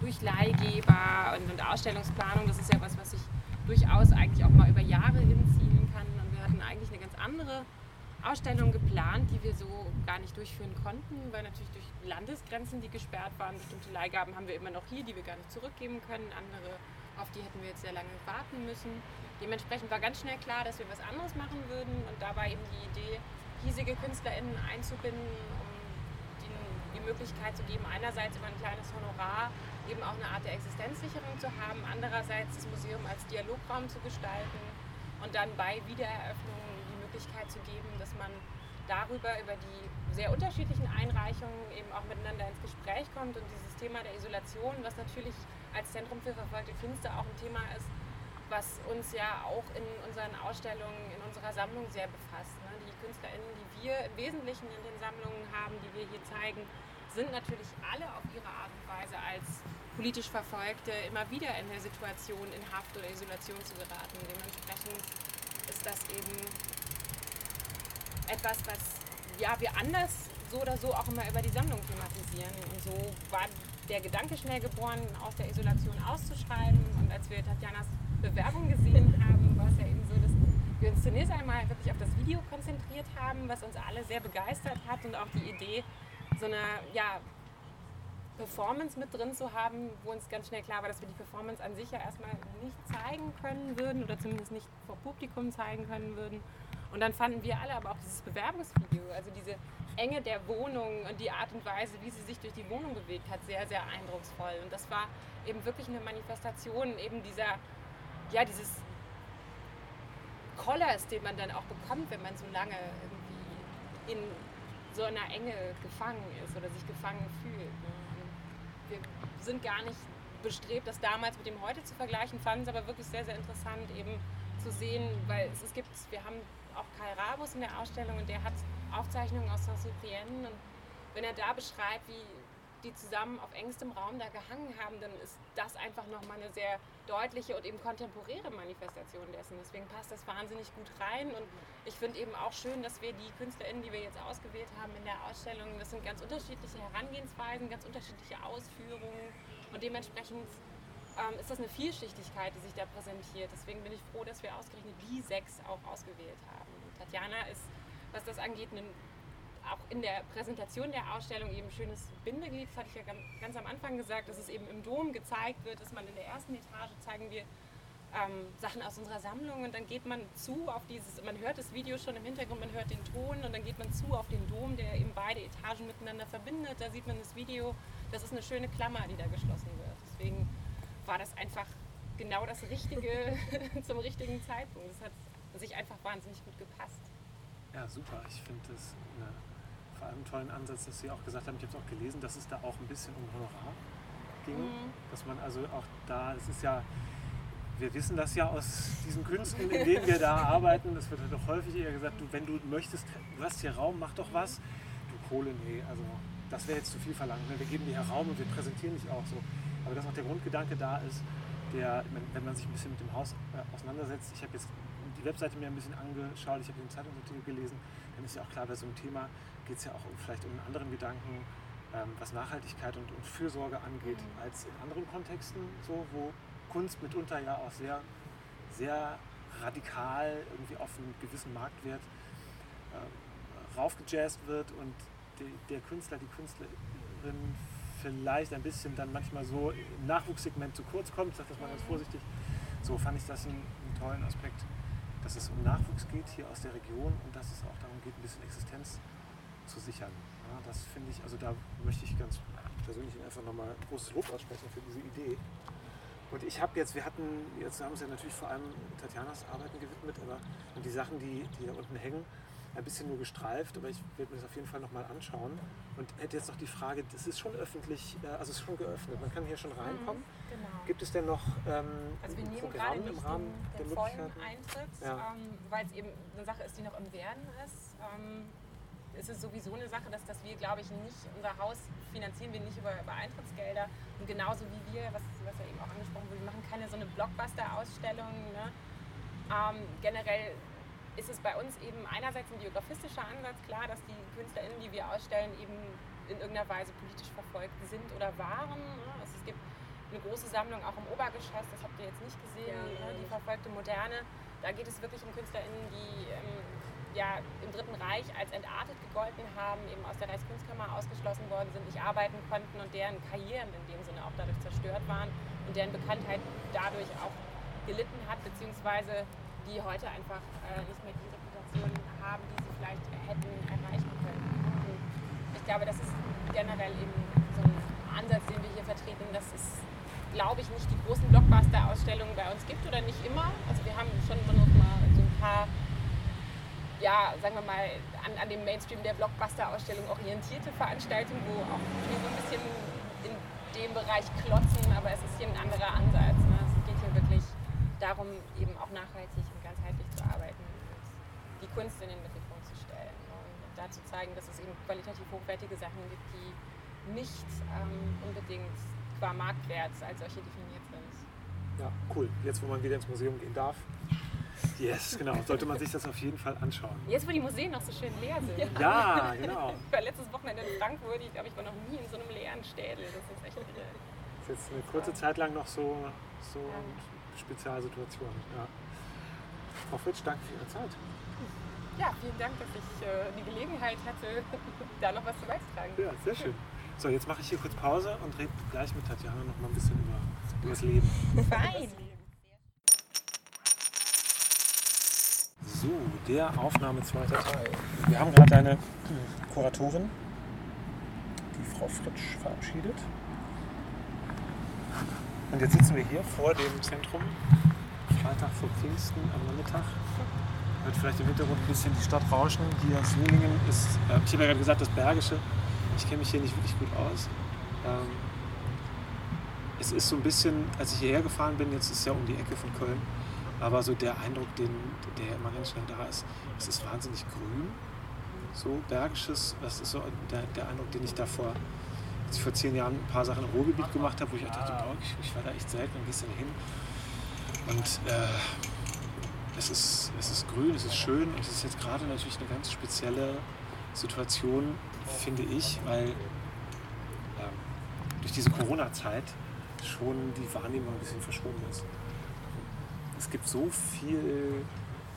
durch Leihgeber und, und Ausstellungsplanung, das ist ja was, was sich durchaus eigentlich auch mal über Jahre hinziehen kann. Und wir hatten eigentlich eine ganz andere Ausstellungen geplant, die wir so gar nicht durchführen konnten, weil natürlich durch Landesgrenzen, die gesperrt waren, bestimmte Leihgaben haben wir immer noch hier, die wir gar nicht zurückgeben können. Andere, auf die hätten wir jetzt sehr lange warten müssen. Dementsprechend war ganz schnell klar, dass wir was anderes machen würden und dabei eben die Idee, hiesige KünstlerInnen einzubinden, um ihnen die Möglichkeit zu geben, einerseits über ein kleines Honorar eben auch eine Art der Existenzsicherung zu haben, andererseits das Museum als Dialograum zu gestalten und dann bei Wiedereröffnung Möglichkeit zu geben, dass man darüber, über die sehr unterschiedlichen Einreichungen eben auch miteinander ins Gespräch kommt und dieses Thema der Isolation, was natürlich als Zentrum für verfolgte Künste auch ein Thema ist, was uns ja auch in unseren Ausstellungen, in unserer Sammlung sehr befasst. Ne? Die KünstlerInnen, die wir im Wesentlichen in den Sammlungen haben, die wir hier zeigen, sind natürlich alle auf ihre Art und Weise als politisch Verfolgte immer wieder in der Situation, in Haft oder Isolation zu geraten. Dementsprechend ist das eben etwas, was ja, wir anders so oder so auch immer über die Sammlung thematisieren. Und so war der Gedanke schnell geboren, aus der Isolation auszuschreiben. Und als wir Tatjanas Bewerbung gesehen haben, war es ja eben so, dass wir uns zunächst einmal wirklich auf das Video konzentriert haben, was uns alle sehr begeistert hat und auch die Idee, so eine ja, Performance mit drin zu haben, wo uns ganz schnell klar war, dass wir die Performance an sich ja erstmal nicht zeigen können würden oder zumindest nicht vor Publikum zeigen können würden. Und dann fanden wir alle aber auch dieses Bewerbungsvideo, also diese Enge der Wohnung und die Art und Weise, wie sie sich durch die Wohnung bewegt hat, sehr, sehr eindrucksvoll. Und das war eben wirklich eine Manifestation eben dieser, ja, dieses Collars, den man dann auch bekommt, wenn man so lange irgendwie in so einer Enge gefangen ist oder sich gefangen fühlt. Ne? Wir sind gar nicht bestrebt, das damals mit dem heute zu vergleichen, fanden es aber wirklich sehr, sehr interessant eben zu sehen, weil es, es gibt, wir haben auch Kai Rabus in der Ausstellung und der hat Aufzeichnungen aus Saint-Cyprien und wenn er da beschreibt, wie die zusammen auf engstem Raum da gehangen haben, dann ist das einfach nochmal eine sehr deutliche und eben kontemporäre Manifestation dessen. Deswegen passt das wahnsinnig gut rein und ich finde eben auch schön, dass wir die KünstlerInnen, die wir jetzt ausgewählt haben in der Ausstellung, das sind ganz unterschiedliche Herangehensweisen, ganz unterschiedliche Ausführungen und dementsprechend ähm, ist das eine Vielschichtigkeit, die sich da präsentiert. Deswegen bin ich froh, dass wir ausgerechnet die sechs auch ausgewählt haben. Und Tatjana ist, was das angeht, ein auch in der Präsentation der Ausstellung eben schönes Bindeglied, das hatte ich ja ganz, am Anfang gesagt, dass es eben im Dom gezeigt wird, dass man in der ersten Etage zeigen wir ähm, Sachen aus unserer Sammlung und dann geht man zu auf dieses, man hört das Video schon im Hintergrund, man hört den Ton und dann geht man zu auf den Dom, der eben beide Etagen miteinander verbindet. Da sieht man das Video, das ist eine schöne Klammer, die da geschlossen wird. Deswegen war das einfach genau das Richtige <laughs> zum richtigen Zeitpunkt. Es hat sich einfach wahnsinnig gut gepasst. Ja, super. Ich finde das eine vor allem einen tollen Ansatz, dass Sie auch gesagt haben, ich habe es auch gelesen, dass es da auch ein bisschen um Honorar ging. Mhm. Dass man also auch da, es ist ja, wir wissen das ja aus diesen Künsten, in denen wir da <laughs> arbeiten, das wird halt doch häufig eher gesagt, du, wenn du möchtest, du hast hier Raum, mach doch was. Du Kohle, nee, also das wäre jetzt zu viel verlangt. Ne? Wir geben dir hier Raum und wir präsentieren dich auch so. Aber dass auch der Grundgedanke da ist, der, wenn man sich ein bisschen mit dem Haus äh, auseinandersetzt, ich habe jetzt die Webseite mir ein bisschen angeschaut, ich habe den Zeitungsartikel gelesen, dann ist ja auch klar, bei so einem Thema geht es ja auch vielleicht um einen anderen Gedanken, ähm, was Nachhaltigkeit und, und Fürsorge angeht, mhm. als in anderen Kontexten, so, wo Kunst mitunter ja auch sehr, sehr radikal irgendwie auf einen gewissen Marktwert äh, raufgejazzt wird und de, der Künstler, die Künstlerin vielleicht ein bisschen dann manchmal so im Nachwuchssegment zu kurz kommt, sagt das mal ganz mhm. vorsichtig. So fand ich das einen, einen tollen Aspekt, dass es um Nachwuchs geht hier aus der Region und dass es auch darum geht, ein bisschen Existenz zu sichern. Ja, das finde ich, also da möchte ich ganz persönlich einfach nochmal großes Lob aussprechen für diese Idee. Und ich habe jetzt, wir hatten, jetzt haben sie ja natürlich vor allem Tatjanas Arbeiten gewidmet, aber die Sachen, die, die da unten hängen, ein bisschen nur gestreift, aber ich werde mir das auf jeden Fall nochmal anschauen. Und hätte jetzt noch die Frage, das ist schon öffentlich, äh, also es ist schon geöffnet, man kann hier schon reinkommen. Mhm, genau. Gibt es denn noch ähm, also wir nehmen gerade nicht im Rahmen den, den vollen Eintritt, ja. ähm, weil es eben eine Sache ist, die noch im Werden ist. Ähm, ist es sowieso eine Sache, dass, dass wir, glaube ich, nicht, unser Haus finanzieren wir nicht über, über Eintrittsgelder. Und genauso wie wir, was, was ja eben auch angesprochen wurde, wir machen keine so eine Blockbuster-Ausstellung. Ne? Ähm, generell ist es bei uns eben einerseits ein biografistischer Ansatz, klar, dass die KünstlerInnen, die wir ausstellen, eben in irgendeiner Weise politisch verfolgt sind oder waren. Ne? Also es gibt eine große Sammlung auch im Obergeschoss, das habt ihr jetzt nicht gesehen, ja, ne? die verfolgte Moderne. Da geht es wirklich um KünstlerInnen, die ähm, ja im Dritten Reich als entartet gegolten haben, eben aus der Reichskunstkammer ausgeschlossen worden sind, nicht arbeiten konnten und deren Karrieren in dem Sinne auch dadurch zerstört waren und deren Bekanntheit dadurch auch gelitten hat, beziehungsweise die heute einfach äh, nicht mehr die Reputation haben, die sie vielleicht hätten erreichen können. Und ich glaube, das ist generell eben so ein Ansatz, den wir hier vertreten, dass es, glaube ich, nicht die großen Blockbuster-Ausstellungen bei uns gibt oder nicht immer. Also wir haben schon noch mal so ein paar ja, sagen wir mal, an, an dem Mainstream der Blockbuster-Ausstellung orientierte Veranstaltung, wo auch wir so ein bisschen in dem Bereich klotzen, aber es ist hier ein anderer Ansatz. Ne? Es geht hier wirklich darum, eben auch nachhaltig und ganzheitlich zu arbeiten und die Kunst in den Mittelpunkt zu stellen ne? und da zu zeigen, dass es eben qualitativ hochwertige Sachen gibt, die nicht ähm, unbedingt qua Marktwert als solche definiert sind. Ja, cool. Jetzt, wo man wieder ins Museum gehen darf, Yes, genau. Sollte man sich das auf jeden Fall anschauen. Jetzt, wo die Museen noch so schön leer sind. Ja, genau. <laughs> Ich war letztes Wochenende in Frankfurt. Ich glaube, ich war noch nie in so einem leeren Städel. Das ist echt irre. Das ist jetzt eine kurze Zeit lang noch so, so ja. Spezialsituation. Ja. Frau Fritsch, danke für Ihre Zeit. Ja, vielen Dank, dass ich äh, die Gelegenheit hatte, <laughs> da noch was zu beizutragen. Ja, sehr schön. So, jetzt mache ich hier kurz Pause und rede gleich mit Tatjana noch mal ein bisschen über, über das Leben. Fein. So, der Aufnahme zweiter Teil. Wir haben gerade eine Kuratorin, die Frau Fritsch, verabschiedet. Und jetzt sitzen wir hier vor dem Zentrum, Freitag vor Pfingsten am Nachmittag. Hört vielleicht im Hintergrund ein bisschen die Stadt rauschen. Hier Solingen ist, äh, ich habe ja gerade gesagt, das Bergische. Ich kenne mich hier nicht wirklich gut aus. Ähm, es ist so ein bisschen, als ich hierher gefahren bin, jetzt ist es ja um die Ecke von Köln, aber so der Eindruck, den, der immer ganz schnell da ist, es ist wahnsinnig grün. So Bergisches, das ist so der, der Eindruck, den ich da vor, vor zehn Jahren ein paar Sachen im Ruhrgebiet gemacht habe, wo ich auch dachte, boah, ich, ich war da echt selten, dann gehst du da hin. Und äh, es, ist, es ist grün, es ist schön und es ist jetzt gerade natürlich eine ganz spezielle Situation, finde ich, weil ähm, durch diese Corona-Zeit schon die Wahrnehmung ein bisschen verschoben ist. Es gibt so viel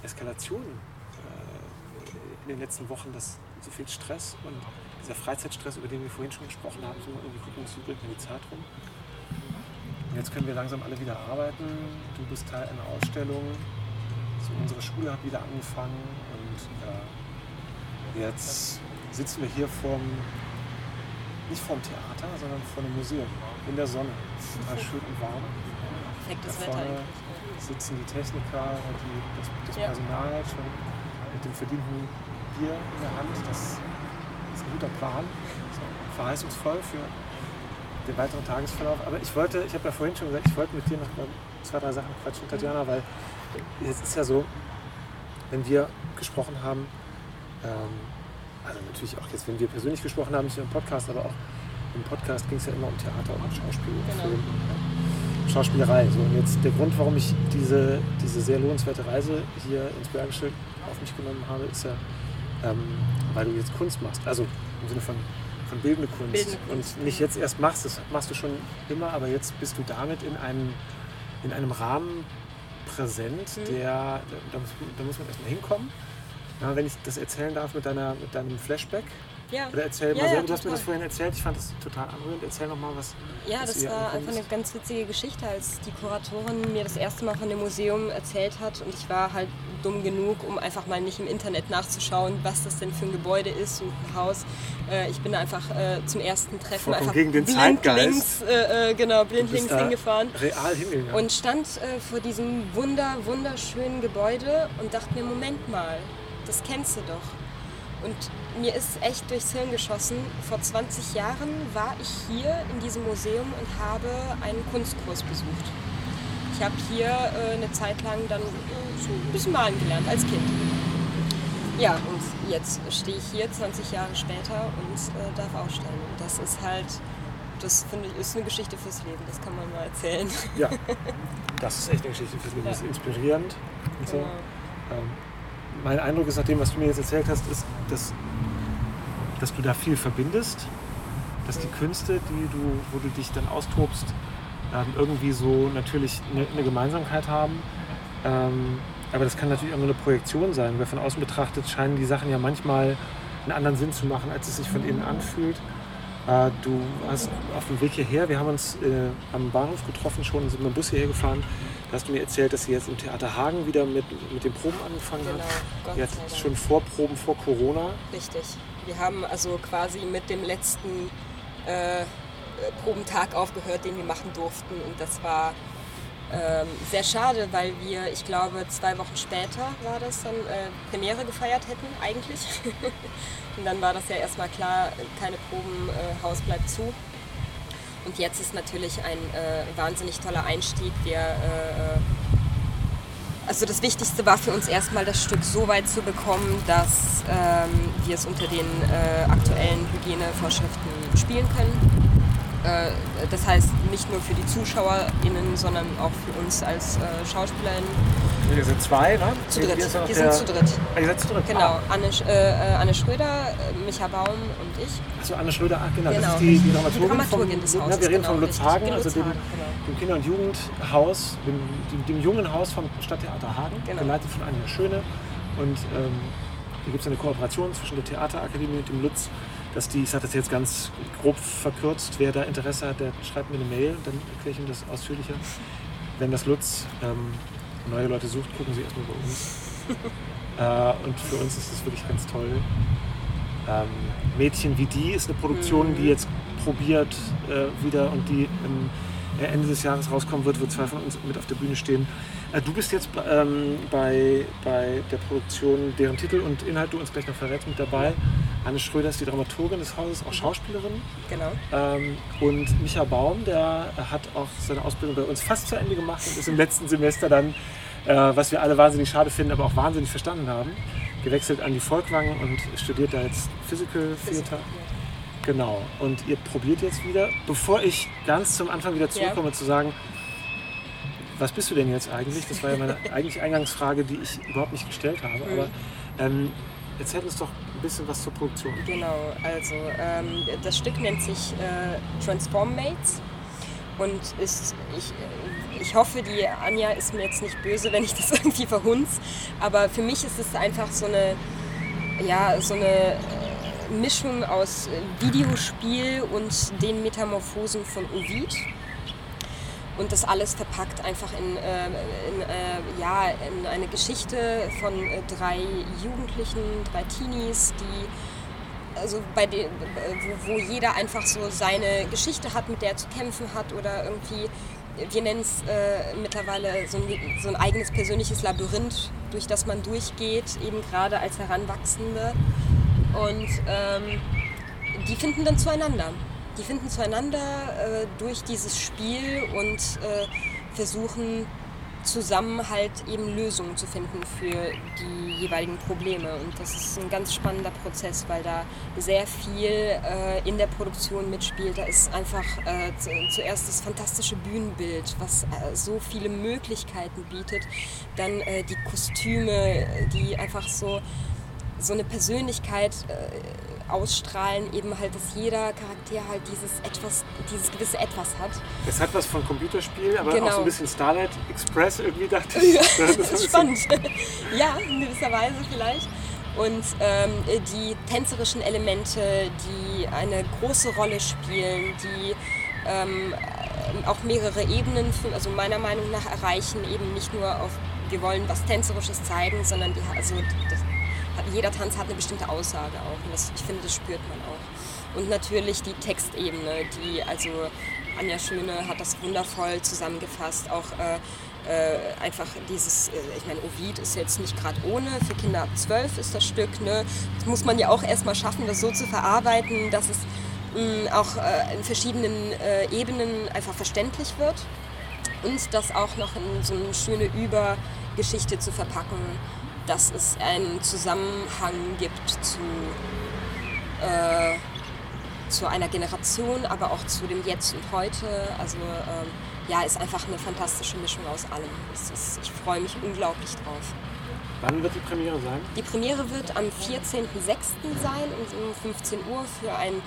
Eskalation äh, in den letzten Wochen, dass so viel Stress und dieser Freizeitstress, über den wir vorhin schon gesprochen haben, so irgendwie gucken uns übrig in die Zeit rum. Und jetzt können wir langsam alle wieder arbeiten. Du bist Teil einer Ausstellung. So, unsere Schule hat wieder angefangen und äh, jetzt sitzen wir hier vorm, nicht vorm Theater, sondern vor einem Museum in der Sonne. Es ist total schön und warm. Perfektes Da vorne sitzen die Techniker, die, das, das Ja. Personal schon mit dem verdienten Bier in der Hand. Das ist ein guter Plan. Verheißungsvoll für den weiteren Tagesverlauf. Aber ich wollte, ich habe ja vorhin schon gesagt, ich wollte mit dir noch mal zwei, drei Sachen quatschen, Tatjana, weil es ist ja so, wenn wir gesprochen haben, also natürlich auch jetzt, wenn wir persönlich gesprochen haben, nicht nur im Podcast, aber auch im Podcast ging es ja immer um Theater und Schauspiel und Genau. Film. Schauspielerei. So, und jetzt der Grund, warum ich diese, diese sehr lohnenswerte Reise hier ins Bergische auf mich genommen habe, ist ja, ähm, weil du jetzt Kunst machst. Also im Sinne von, von bildende Kunst. Bildende Kunst. Und nicht jetzt erst machst, das machst du schon immer, aber jetzt bist du damit in einem, in einem Rahmen präsent, Mhm. der, da muss, da muss man erstmal hinkommen. Ja, wenn ich das erzählen darf mit, deiner, mit deinem Flashback. Ja. Oder erzähl Ja, mal ja, selber, du hast mir das vorhin erzählt, ich fand das total anrührend. Erzähl noch mal was. Ja, was das war einfach eine ganz witzige Geschichte, als die Kuratorin mir das erste Mal von dem Museum erzählt hat und ich war halt dumm genug, um einfach mal nicht im Internet nachzuschauen, was das denn für ein Gebäude ist und ein Haus. Äh, ich bin einfach äh, zum ersten Treffen Vollkommen einfach gegen den blindlings, äh, äh, genau, blindlings hingefahren Real hingegangen. und stand äh, vor diesem wunder, wunderschönen Gebäude und dachte mir, Moment mal, das kennst du doch. Und mir ist echt durchs Hirn geschossen. Vor 20 Jahren war ich hier in diesem Museum und habe einen Kunstkurs besucht. Ich habe hier äh, eine Zeit lang dann äh, so ein bisschen malen gelernt als Kind. Ja, und jetzt stehe ich hier 20 Jahre später und äh, darf ausstellen. Und das ist halt, das finde ich, ist eine Geschichte fürs Leben. Das kann man mal erzählen. Ja, <laughs> das ist echt eine Geschichte fürs Leben. Das ist inspirierend und so. Genau. Ähm, mein Eindruck ist, nach dem, was du mir jetzt erzählt hast, ist, dass, dass du da viel verbindest. Dass die Künste, die du, wo du dich dann austobst, ähm, irgendwie so natürlich eine, eine Gemeinsamkeit haben. Ähm, aber das kann natürlich auch nur eine Projektion sein, weil von außen betrachtet scheinen die Sachen ja manchmal einen anderen Sinn zu machen, als es sich von innen anfühlt. Äh, du hast auf dem Weg hierher, wir haben uns äh, am Bahnhof getroffen schon, sind mit dem Bus hierher gefahren. Da hast du mir erzählt, dass sie jetzt im Theater Hagen wieder mit, mit den Proben angefangen Genau, hat. Gott Jetzt sei Dank. schon Vorproben vor Corona. Richtig. Wir haben also quasi mit dem letzten äh, Probentag aufgehört, den wir machen durften. Und das war ähm, sehr schade, weil wir, ich glaube, zwei Wochen später war das dann äh, Premiere gefeiert hätten eigentlich. <laughs> Und dann war das ja erstmal klar, keine Proben, äh, Haus bleibt zu. Und jetzt ist natürlich ein äh, wahnsinnig toller Einstieg. Wir äh, also das Wichtigste war für uns erstmal das Stück so weit zu bekommen, dass ähm, wir es unter den äh, aktuellen Hygienevorschriften spielen können. Äh, das heißt nicht nur für die ZuschauerInnen, sondern auch für uns als äh, SchauspielerInnen. Wir sind zwei, ne? Zu dritt. Wir der- sind zu dritt. Ah, ihr seid zu dritt. Genau, Anne, Sch- äh, Anne Schröder, äh, Micha Baum und ich. Achso, Anne Schröder, ach, genau. Genau, Das ist die, die die Dramaturgin, Dramaturgin vom, des na, Hauses, Wir reden genau, vom richtig. Lutzhagen, also dem, genau. dem Kinder- und Jugendhaus, dem, dem, dem jungen Haus vom Stadttheater Hagen, Genau. geleitet von Anja Schöne. Und ähm, hier gibt es eine Kooperation zwischen der Theaterakademie und dem Lutz, dass die, ich sage das jetzt ganz grob verkürzt, wer da Interesse hat, der schreibt mir eine Mail, dann erkläre ich ihm das ausführlicher. Wenn das Lutz ähm, neue Leute sucht, gucken sie erstmal bei uns. <laughs> äh, und für uns ist das wirklich ganz toll. Ähm, Mädchen wie die ist eine Produktion, Mhm. die jetzt probiert äh, wieder und die im äh, Ende des Jahres rauskommen wird, wo zwei von uns mit auf der Bühne stehen. Äh, du bist jetzt ähm, bei, bei der Produktion, deren Titel und Inhalt du uns gleich noch verrätst, mit dabei. Anne Schröder ist die Dramaturgin des Hauses, auch Schauspielerin. Genau. Ähm, und Micha Baum, der hat auch seine Ausbildung bei uns fast zu Ende gemacht und ist im letzten Semester dann, äh, was wir alle wahnsinnig schade finden, aber auch wahnsinnig verstanden haben, gewechselt an die Volkwang und studiert da jetzt Physical Theater. Genau. Und ihr probiert jetzt wieder, bevor ich ganz zum Anfang wieder zurückkomme, zu sagen, was bist du denn jetzt eigentlich? Das war ja meine <laughs> eigentlich Eingangsfrage, die ich überhaupt nicht gestellt habe. Aber ähm, erzähl uns doch ein bisschen was zur Produktion. Genau, also ähm, das Stück nennt sich äh, Transform Mates und ist, ich, äh, ich hoffe, die Anja ist mir jetzt nicht böse, wenn ich das <laughs> irgendwie verhunz, aber für mich ist es einfach so eine, ja, so eine äh, Mischung aus äh, Videospiel und den Metamorphosen von Ovid. Und das alles verpackt einfach in, äh, in, äh, ja, in eine Geschichte von äh, drei Jugendlichen, drei Teenies, die also bei de, wo, wo jeder einfach so seine Geschichte hat, mit der er zu kämpfen hat oder irgendwie, wir nennen es äh, mittlerweile so ein, so ein eigenes persönliches Labyrinth, durch das man durchgeht, eben gerade als Heranwachsende. Und ähm, die finden dann zueinander. Die finden zueinander äh, durch dieses Spiel und äh, versuchen zusammen halt eben Lösungen zu finden für die jeweiligen Probleme. Und das ist ein ganz spannender Prozess, weil da sehr viel äh, in der Produktion mitspielt. Da ist einfach äh, zu, zuerst das fantastische Bühnenbild, was äh, so viele Möglichkeiten bietet. Dann äh, die Kostüme, die einfach so, so eine Persönlichkeit äh, ausstrahlen, eben halt, dass jeder Charakter halt dieses etwas, dieses gewisse Etwas hat. Es hat was von Computerspiel, aber auch Genau. so ein bisschen Starlight Express irgendwie dachte <laughs> ich. Ja, Das ist spannend. <laughs> ja, in gewisser Weise vielleicht. Und ähm, die tänzerischen Elemente, die eine große Rolle spielen, die ähm, auch mehrere Ebenen, also meiner Meinung nach erreichen, eben nicht nur auf, wir wollen was Tänzerisches zeigen, sondern die, also das, jeder Tanz hat eine bestimmte Aussage auch. Und das, ich finde, das spürt man auch. Und natürlich die Textebene, die, also Anja Schöne hat das wundervoll zusammengefasst, auch äh, äh, einfach dieses, äh, ich meine, Ovid ist jetzt nicht gerade ohne, für Kinder ab 12 ist das Stück, ne? Das muss man ja auch erstmal schaffen, das so zu verarbeiten, dass es mh, auch äh, in verschiedenen äh, Ebenen einfach verständlich wird und das auch noch in so eine schöne Übergeschichte zu verpacken, dass es einen Zusammenhang gibt zu, äh, zu einer Generation, aber auch zu dem Jetzt und Heute. Also ähm, ja, ist einfach eine fantastische Mischung aus allem. Ist, ich freue mich unglaublich drauf. Wann wird die Premiere sein? Die Premiere wird am 14.06. sein um 15 Uhr für ein,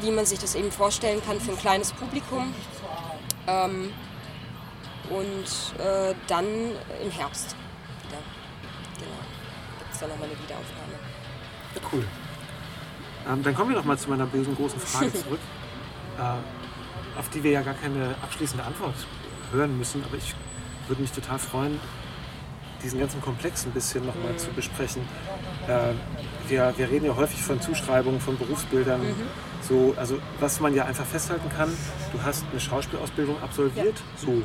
wie man sich das eben vorstellen kann, für ein kleines Publikum. Ähm, und äh, dann im Herbst. Es dann nochmal eine Wiederaufnahme. Cool. Ähm, dann kommen wir noch mal zu meiner bösen großen Frage <laughs> zurück, äh, auf die wir ja gar keine abschließende Antwort hören müssen. Aber ich würde mich total freuen, diesen ganzen Komplex ein bisschen noch mal zu besprechen. Äh, wir, wir reden ja häufig von Zuschreibungen, von Berufsbildern. So, also was man ja einfach festhalten kann, du hast eine Schauspielausbildung absolviert. So.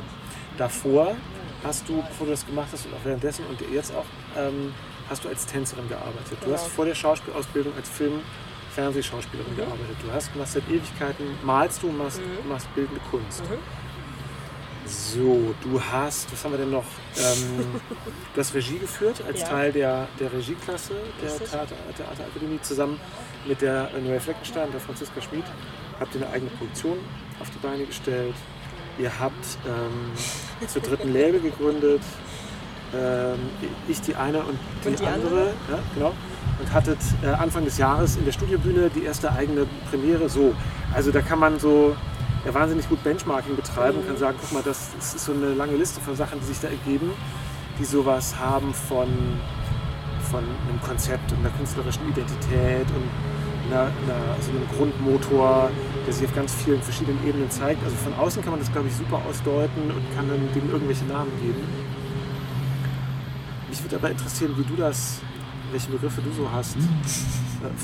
Davor hast du, bevor du das gemacht hast und auch währenddessen und jetzt auch, ähm, hast du als Tänzerin gearbeitet. Du Genau. hast vor der Schauspielausbildung als Film Fernsehschauspielerin gearbeitet. Du hast machst seit Ewigkeiten, malst du, machst, machst bildende Kunst. So, du hast, was haben wir denn noch? Ähm, <laughs> du hast Regie geführt als Ja. Teil der, der Regieklasse der. Theater, Theaterakademie zusammen mit der Noelle Fleckenstein und der Franziska Schmid. Habt ihr eine eigene Produktion auf die Beine gestellt. Ihr habt ähm, zur dritten Label gegründet. Ähm, ich die eine und die, Und die andere. andere. Ja, genau. und hattet äh, Anfang des Jahres in der Studiobühne die erste eigene Premiere. So, also da kann man so ja, wahnsinnig gut Benchmarking betreiben und kann sagen, guck mal, das, das ist so eine lange Liste von Sachen, die sich da ergeben, die sowas haben von, von einem Konzept und einer künstlerischen Identität und einer, einer, so einem Grundmotor, der sich auf ganz vielen verschiedenen Ebenen zeigt. Also von außen kann man das, glaube ich, super ausdeuten und kann dann dem irgendwelche Namen geben. Mich würde aber interessieren, wie du das, welche Begriffe du so hast äh,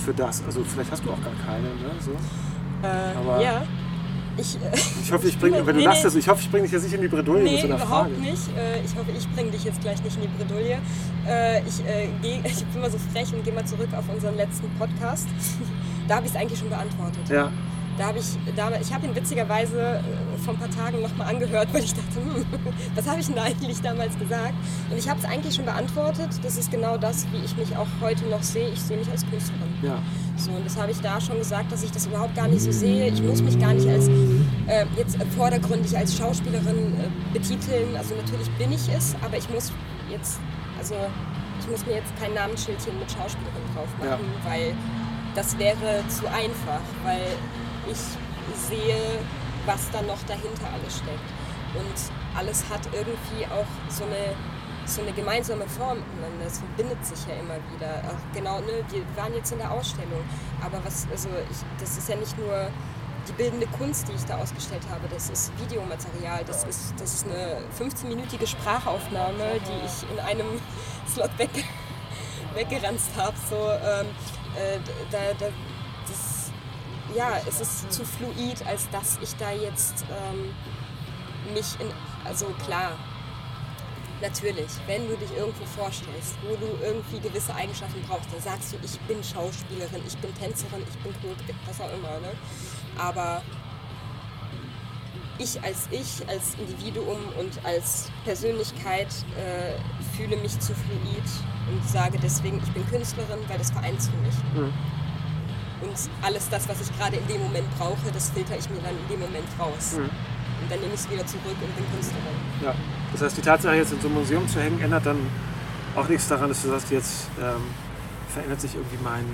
für das. Also vielleicht hast du auch gar keine, ne? So. Äh, Aber- ja. Ich, äh, Ich hoffe, ich bringe, <laughs> wenn du Nee, lachst, also ich hoffe, ich bringe dich jetzt nicht in die Bredouille mit nee, so einer überhaupt Frage. nicht. Äh, ich hoffe, ich bringe dich jetzt gleich nicht in die Bredouille. Äh, ich, äh, geh, <laughs> ich bin mal so frech und gehe mal zurück auf unseren letzten Podcast. <laughs> da habe ich es eigentlich schon beantwortet. Ja, Da habe ich, da, ich habe ihn witzigerweise äh, vor ein paar Tagen nochmal angehört, <laughs> weil ich dachte, hm, <laughs> was habe ich denn eigentlich damals gesagt? Und ich habe es eigentlich schon beantwortet. Das ist genau das, wie ich mich auch heute noch sehe. Ich sehe mich als Künstlerin. ja. So, und das habe ich da schon gesagt, dass ich das überhaupt gar nicht so sehe. Ich muss mich gar nicht als äh, jetzt vordergründig als Schauspielerin äh, betiteln. Also natürlich bin ich es, aber ich muss jetzt, also ich muss mir jetzt kein Namensschildchen mit Schauspielerin drauf machen, weil das wäre zu einfach, weil ich sehe, was da noch dahinter alles steckt. Und alles hat irgendwie auch so eine so eine gemeinsame Form miteinander. Es verbindet sich ja immer wieder. Auch genau, ne, wir waren jetzt in der Ausstellung, aber was, also ich, das ist ja nicht nur die bildende Kunst, die ich da ausgestellt habe, das ist Videomaterial, das ist, das ist eine 15-minütige Sprachaufnahme, die ich in einem <laughs> Slot weg, weggeranzt habe. So, ähm, äh, da, da, ja, es ist zu fluid, als dass ich da jetzt ähm, mich in, also klar, Natürlich, wenn du dich irgendwo vorstellst, wo du irgendwie gewisse Eigenschaften brauchst, dann sagst du, ich bin Schauspielerin, ich bin Tänzerin, ich bin Chor- was auch immer. Ne? Aber ich als ich, als Individuum und als Persönlichkeit äh, fühle mich zu fluid und sage deswegen, ich bin Künstlerin, weil das vereint für mich. Mhm. Und alles das, was ich gerade in dem Moment brauche, das filter ich mir dann in dem Moment raus. Mhm. Und dann nehme ich es wieder zurück und bin Künstlerin. ja. Das heißt, die Tatsache, jetzt in so einem Museum zu hängen, ändert dann auch nichts daran, dass du sagst, jetzt ähm, verändert sich irgendwie mein,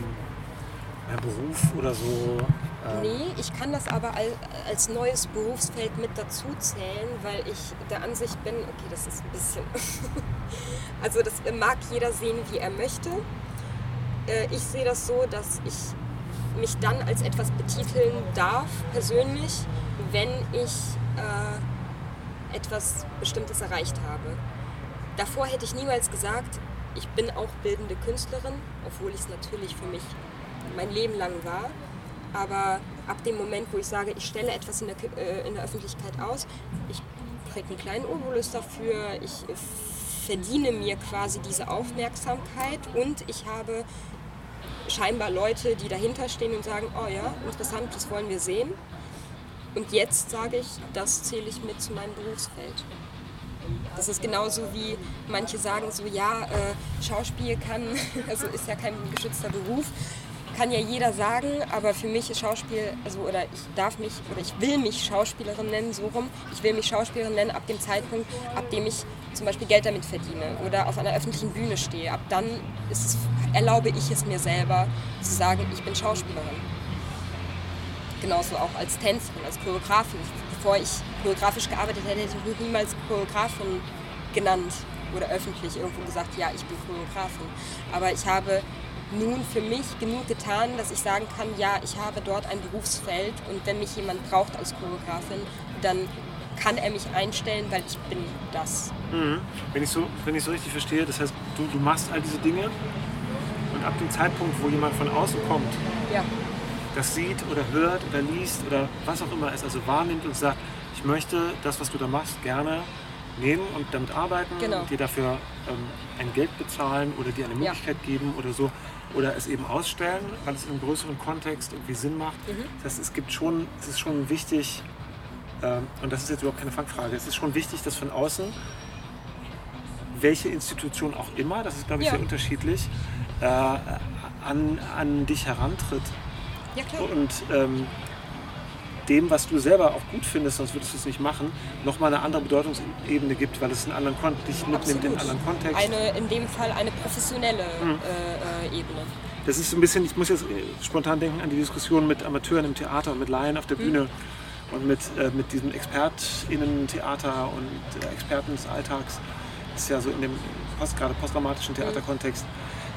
mein Beruf oder so. Ähm, Nee, ich kann das aber al- als neues Berufsfeld mit dazu zählen, weil ich der Ansicht bin, okay, das ist ein bisschen. <laughs> also, das mag jeder sehen, wie er möchte. Äh, Ich sehe das so, dass ich mich dann als etwas betiteln darf, persönlich, wenn ich äh, etwas Bestimmtes erreicht habe. Davor hätte ich niemals gesagt, ich bin auch bildende Künstlerin, obwohl ich es natürlich für mich mein Leben lang war. Aber ab dem Moment, wo ich sage, ich stelle etwas in der, äh, in der Öffentlichkeit aus, ich kriege einen kleinen Obolus dafür, ich verdiene mir quasi diese Aufmerksamkeit und ich habe scheinbar Leute, die dahinter stehen und sagen, oh ja, interessant, das wollen wir sehen. Und jetzt sage ich, das zähle ich mit zu meinem Berufsfeld. Das ist genauso wie manche sagen so, ja, äh, Schauspiel kann, <laughs> also ist ja kein geschützter Beruf, kann ja jeder sagen, aber für mich ist Schauspiel, also oder ich darf mich oder ich will mich Schauspielerin nennen, so rum. Ich will mich Schauspielerin nennen ab dem Zeitpunkt, ab dem ich zum Beispiel Geld damit verdiene oder auf einer öffentlichen Bühne stehe. Ab dann ist erlaube ich es mir selber zu sagen, ich bin Schauspielerin. Genauso auch als Tänzerin, als Choreografin. Bevor ich choreografisch gearbeitet hätte, hätte ich mich niemals Choreografin genannt oder öffentlich irgendwo gesagt, ja, ich bin Choreografin. Aber ich habe nun für mich genug getan, dass ich sagen kann, ja, ich habe dort ein Berufsfeld und wenn mich jemand braucht als Choreografin, dann kann er mich einstellen, weil ich bin das. Mhm. Wenn, ich so, wenn ich so richtig verstehe, das heißt, du, du machst all diese Dinge und ab dem Zeitpunkt, wo jemand von außen kommt, Ja, das sieht oder hört oder liest oder was auch immer es also wahrnimmt und sagt, ich möchte das, was du da machst, gerne nehmen und damit arbeiten, Genau. dir dafür ähm, ein Geld bezahlen oder dir eine Ja. Möglichkeit geben oder so. Oder es eben ausstellen, weil es in einem größeren Kontext irgendwie Sinn macht. Mhm. Das heißt, es gibt schon, es ist schon wichtig, ähm, und das ist jetzt überhaupt keine Fangfrage, es ist schon wichtig, dass von außen, welche Institution auch immer, das ist glaube ich Ja. sehr unterschiedlich, äh, an, an dich herantritt ja klar. und ähm, dem, was du selber auch gut findest, sonst würdest du es nicht machen, nochmal eine andere Bedeutungsebene gibt, weil es einen anderen Kon dich mitnimmt in einen anderen Kontext. Eine, in dem Fall eine professionelle äh, äh, Ebene. das ist so ein bisschen, ich muss jetzt spontan denken an die Diskussion mit Amateuren im Theater und mit Laien auf der Mhm. Bühne und mit, äh, mit diesem ExpertInnen-Theater und äh, Experten des Alltags. Das ist ja so in dem post, gerade postdramatischen Theaterkontext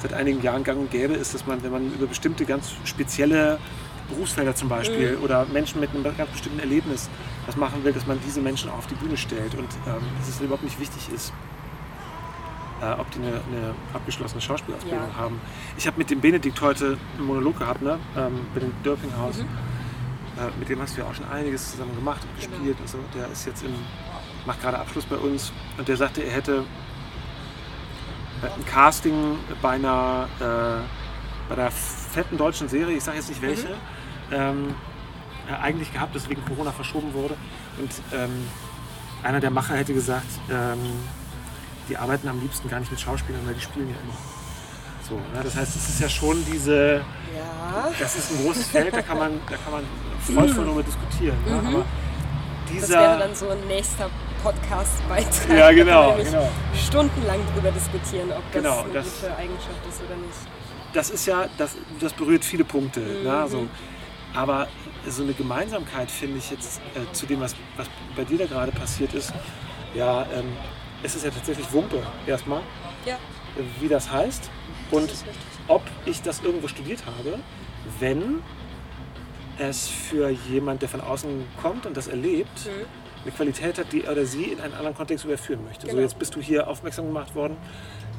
seit einigen Jahren gang und gäbe ist, dass man, wenn man über bestimmte ganz spezielle Berufsfelder zum Beispiel oder Menschen mit einem ganz bestimmten Erlebnis was machen will, dass man diese Menschen auf die Bühne stellt und ähm, dass es überhaupt nicht wichtig ist, äh, ob die eine, eine abgeschlossene Schauspielausbildung Ja. haben. Ich habe mit dem Benedikt heute einen Monolog gehabt, ne? ähm, bei dem Dörpinghaus. Äh, mit dem hast du ja auch schon einiges zusammen gemacht und gespielt. Also der ist jetzt in, macht gerade Abschluss bei uns und der sagte, er hätte äh, ein Casting bei einer, äh, bei einer fetten deutschen Serie, ich sage jetzt nicht welche, ähm, äh, eigentlich gehabt, das wegen Corona verschoben wurde. Und ähm, einer der Macher hätte gesagt, ähm, die arbeiten am liebsten gar nicht mit Schauspielern, weil die spielen ja immer. So, ne? Das heißt, es ist ja schon diese, Ja. das ist ein großes Feld, da kann man, da kann man freudvoll darüber diskutieren. Ne? Aber Das dieser, wäre dann so ein nächster Podcast-Beitrag. Ja, genau, genau. stundenlang drüber diskutieren, ob das Genau, eine das- gute Eigenschaft ist oder nicht. das ist ja, das, das berührt viele Punkte. Mhm. Ne? So. Aber so eine Gemeinsamkeit finde ich jetzt äh, zu dem, was, was bei dir da gerade passiert ist, ja, ähm, es ist ja tatsächlich Wumpe erstmal, Ja, wie das heißt und das ob ich das irgendwo studiert habe, wenn es für jemand, der von außen kommt und das erlebt, eine Qualität hat, die er oder sie in einen anderen Kontext überführen möchte. So, Genau. jetzt bist du hier aufmerksam gemacht worden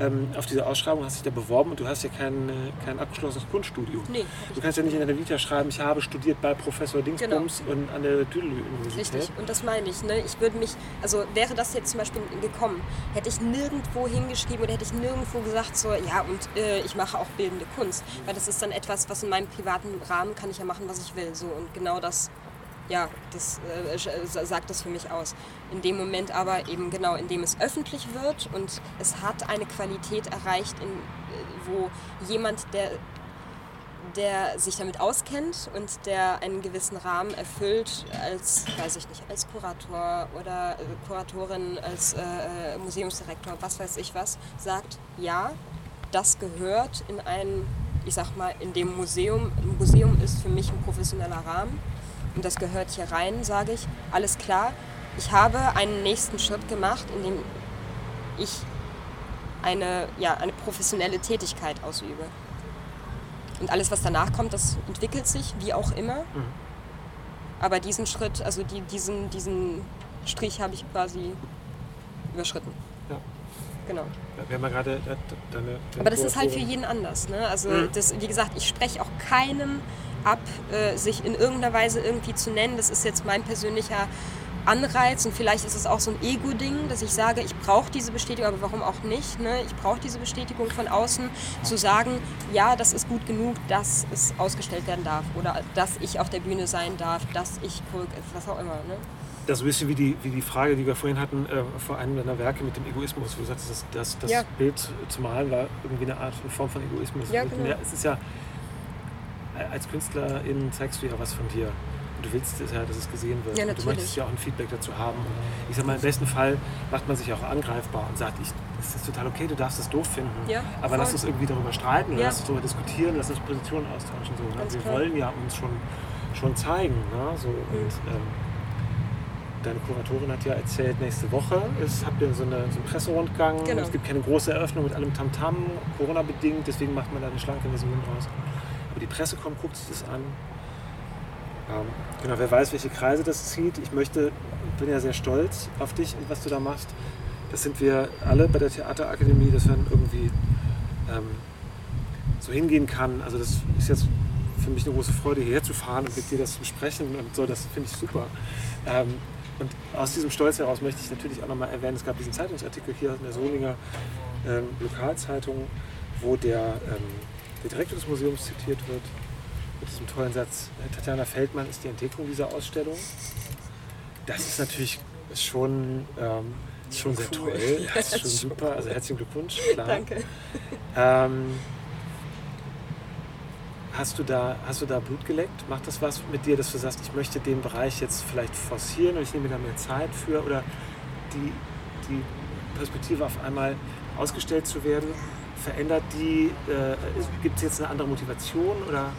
ähm, auf diese Ausschreibung, hast dich da beworben und du hast ja kein, äh, kein abgeschlossenes Kunststudium. Nee, Du kannst ja nicht in deiner Vita schreiben, ich habe studiert bei Professor Dingsbums und an der Tüdelü-Universität. Richtig, und das meine ich. Ne? Ich würde mich, also wäre das jetzt zum Beispiel gekommen, hätte ich nirgendwo hingeschrieben oder hätte ich nirgendwo gesagt, so, ja, und äh, ich mache auch bildende Kunst. Weil das ist dann etwas, was in meinem privaten Rahmen kann ich ja machen, was ich will. So, und genau das, ja, das äh, äh, sagt das für mich aus. In dem Moment aber eben genau, indem es öffentlich wird und es hat eine Qualität erreicht, in, äh, wo jemand, der der sich damit auskennt und der einen gewissen Rahmen erfüllt als, weiß ich nicht, als Kurator oder äh, Kuratorin, als äh, Museumsdirektor, was weiß ich was, sagt, ja, das gehört in ein, ich sag mal, in dem Museum, ein Museum ist für mich ein professioneller Rahmen und das gehört hier rein, sage ich, alles klar, ich habe einen nächsten Schritt gemacht, in dem ich eine, ja, eine professionelle Tätigkeit ausübe. Und alles, was danach kommt, das entwickelt sich, wie auch immer. Aber diesen Schritt, also die, diesen, diesen Strich habe ich quasi überschritten. Ja. Genau. Ja, Wir haben ja gerade äh, deine, deine Aber das ist halt für jeden anders. Ne? Also Mhm. das, wie gesagt, ich spreche auch keinem ab, äh, sich in irgendeiner Weise irgendwie zu nennen. Das ist jetzt mein persönlicher Anreiz und vielleicht ist es auch so ein Ego-Ding, dass ich sage, ich brauche diese Bestätigung, aber warum auch nicht? Ne? Ich brauche diese Bestätigung von außen, zu sagen, ja, das ist gut genug, dass es ausgestellt werden darf oder dass ich auf der Bühne sein darf, dass ich, was auch immer. Ne? Das ist ein bisschen wie die, wie die Frage, die wir vorhin hatten, äh, vor einem deiner Werke mit dem Egoismus, wo du sagst, das, das, das Ja. Bild zu malen war irgendwie eine Art von Form von Egoismus. Ja, Und genau. Es ist ja, als Künstlerin zeigst du ja was von dir. Und du willst es ja, dass es gesehen wird. Ja, und du möchtest ja auch ein Feedback dazu haben. Und ich sag mal, im besten Fall macht man sich auch angreifbar und sagt, ich, das ist total okay, du darfst es doof finden. Ja, aber voll. lass uns irgendwie darüber streiten Ja. lass uns darüber diskutieren, lass uns Positionen austauschen. So, ne? Wir klar. wollen ja uns schon, schon zeigen. Ne? So, Mhm. und, ähm, Deine Kuratorin hat ja erzählt, nächste Woche ist, habt ihr so, eine, so einen Presserundgang. Genau. Es gibt keine große Eröffnung mit allem Tamtam, Corona-bedingt, deswegen macht man da eine schlanke Version draus. Aber die Presse kommt, guckt sich das an. Ähm, genau, wer weiß, welche Kreise das zieht. Ich möchte, bin ja sehr stolz auf dich und was du da machst. Das sind wir alle bei der Theaterakademie, dass man irgendwie ähm, so hingehen kann. Also das ist jetzt für mich eine große Freude, hierher zu fahren und mit dir das zu besprechen und so. Das finde ich super. Ähm, und aus diesem Stolz heraus möchte ich natürlich auch nochmal erwähnen, es gab diesen Zeitungsartikel hier in der Solinger ähm, Lokalzeitung, wo der, ähm, der Direktor des Museums zitiert wird mit diesem tollen Satz, Tatjana Feldmann ist die Entdeckung dieser Ausstellung. Das ist natürlich schon, ähm, schon sehr Cool. toll. Ja, das ist schon super. Also herzlichen Glückwunsch, klar. Danke. Ähm, hast, du da, hast du da Blut geleckt? Macht das was mit dir, dass du sagst, ich möchte den Bereich jetzt vielleicht forcieren und ich nehme da mehr Zeit für? Oder die, die Perspektive auf einmal ausgestellt zu werden, verändert die, äh, gibt es jetzt eine andere Motivation oder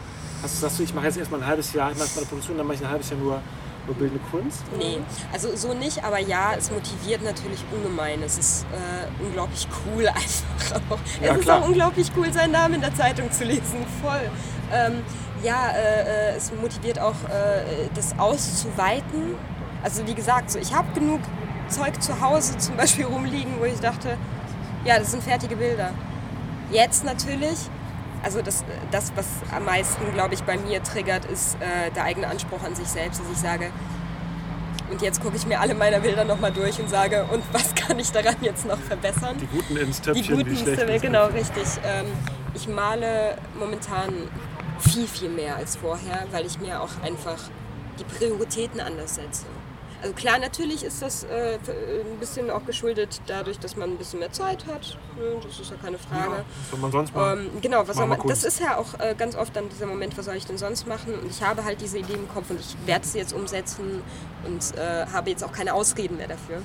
hast du, sagst du, ich mache jetzt erstmal ein halbes Jahr, ich mache meine Produktion, dann mache ich ein halbes Jahr nur, nur bildende Kunst? Nee, also so nicht, aber ja, es motiviert natürlich ungemein. Es ist äh, unglaublich cool <laughs> einfach auch. Ja, es ist klar. auch unglaublich cool, seinen Namen in der Zeitung zu lesen, voll. Ähm, ja, äh, äh, es motiviert auch, äh, das auszuweiten. Also wie gesagt, so, ich habe genug Zeug zu Hause zum Beispiel rumliegen, wo ich dachte, ja, das sind fertige Bilder. Jetzt natürlich, also das, das was am meisten, glaube ich, bei mir triggert, ist äh, der eigene Anspruch an sich selbst, dass ich sage, und jetzt gucke ich mir alle meine Bilder nochmal durch und sage, und <laughs> was kann ich daran jetzt noch verbessern? Die guten ins Die Töpfchen, guten die schlechten genau, richtig. Ähm, ich male momentan viel, viel mehr als vorher, weil ich mir auch einfach die Prioritäten anders setze. Also klar, natürlich ist das äh, ein bisschen auch geschuldet dadurch, dass man ein bisschen mehr Zeit hat. Ne? Das ist ja keine Frage. Ja, was soll man sonst machen? Ähm, genau, was soll man, das ist ja auch äh, ganz oft dann dieser Moment, was soll ich denn sonst machen? Und ich habe halt diese Idee im Kopf und ich werde sie jetzt umsetzen und äh, habe jetzt auch keine Ausreden mehr dafür.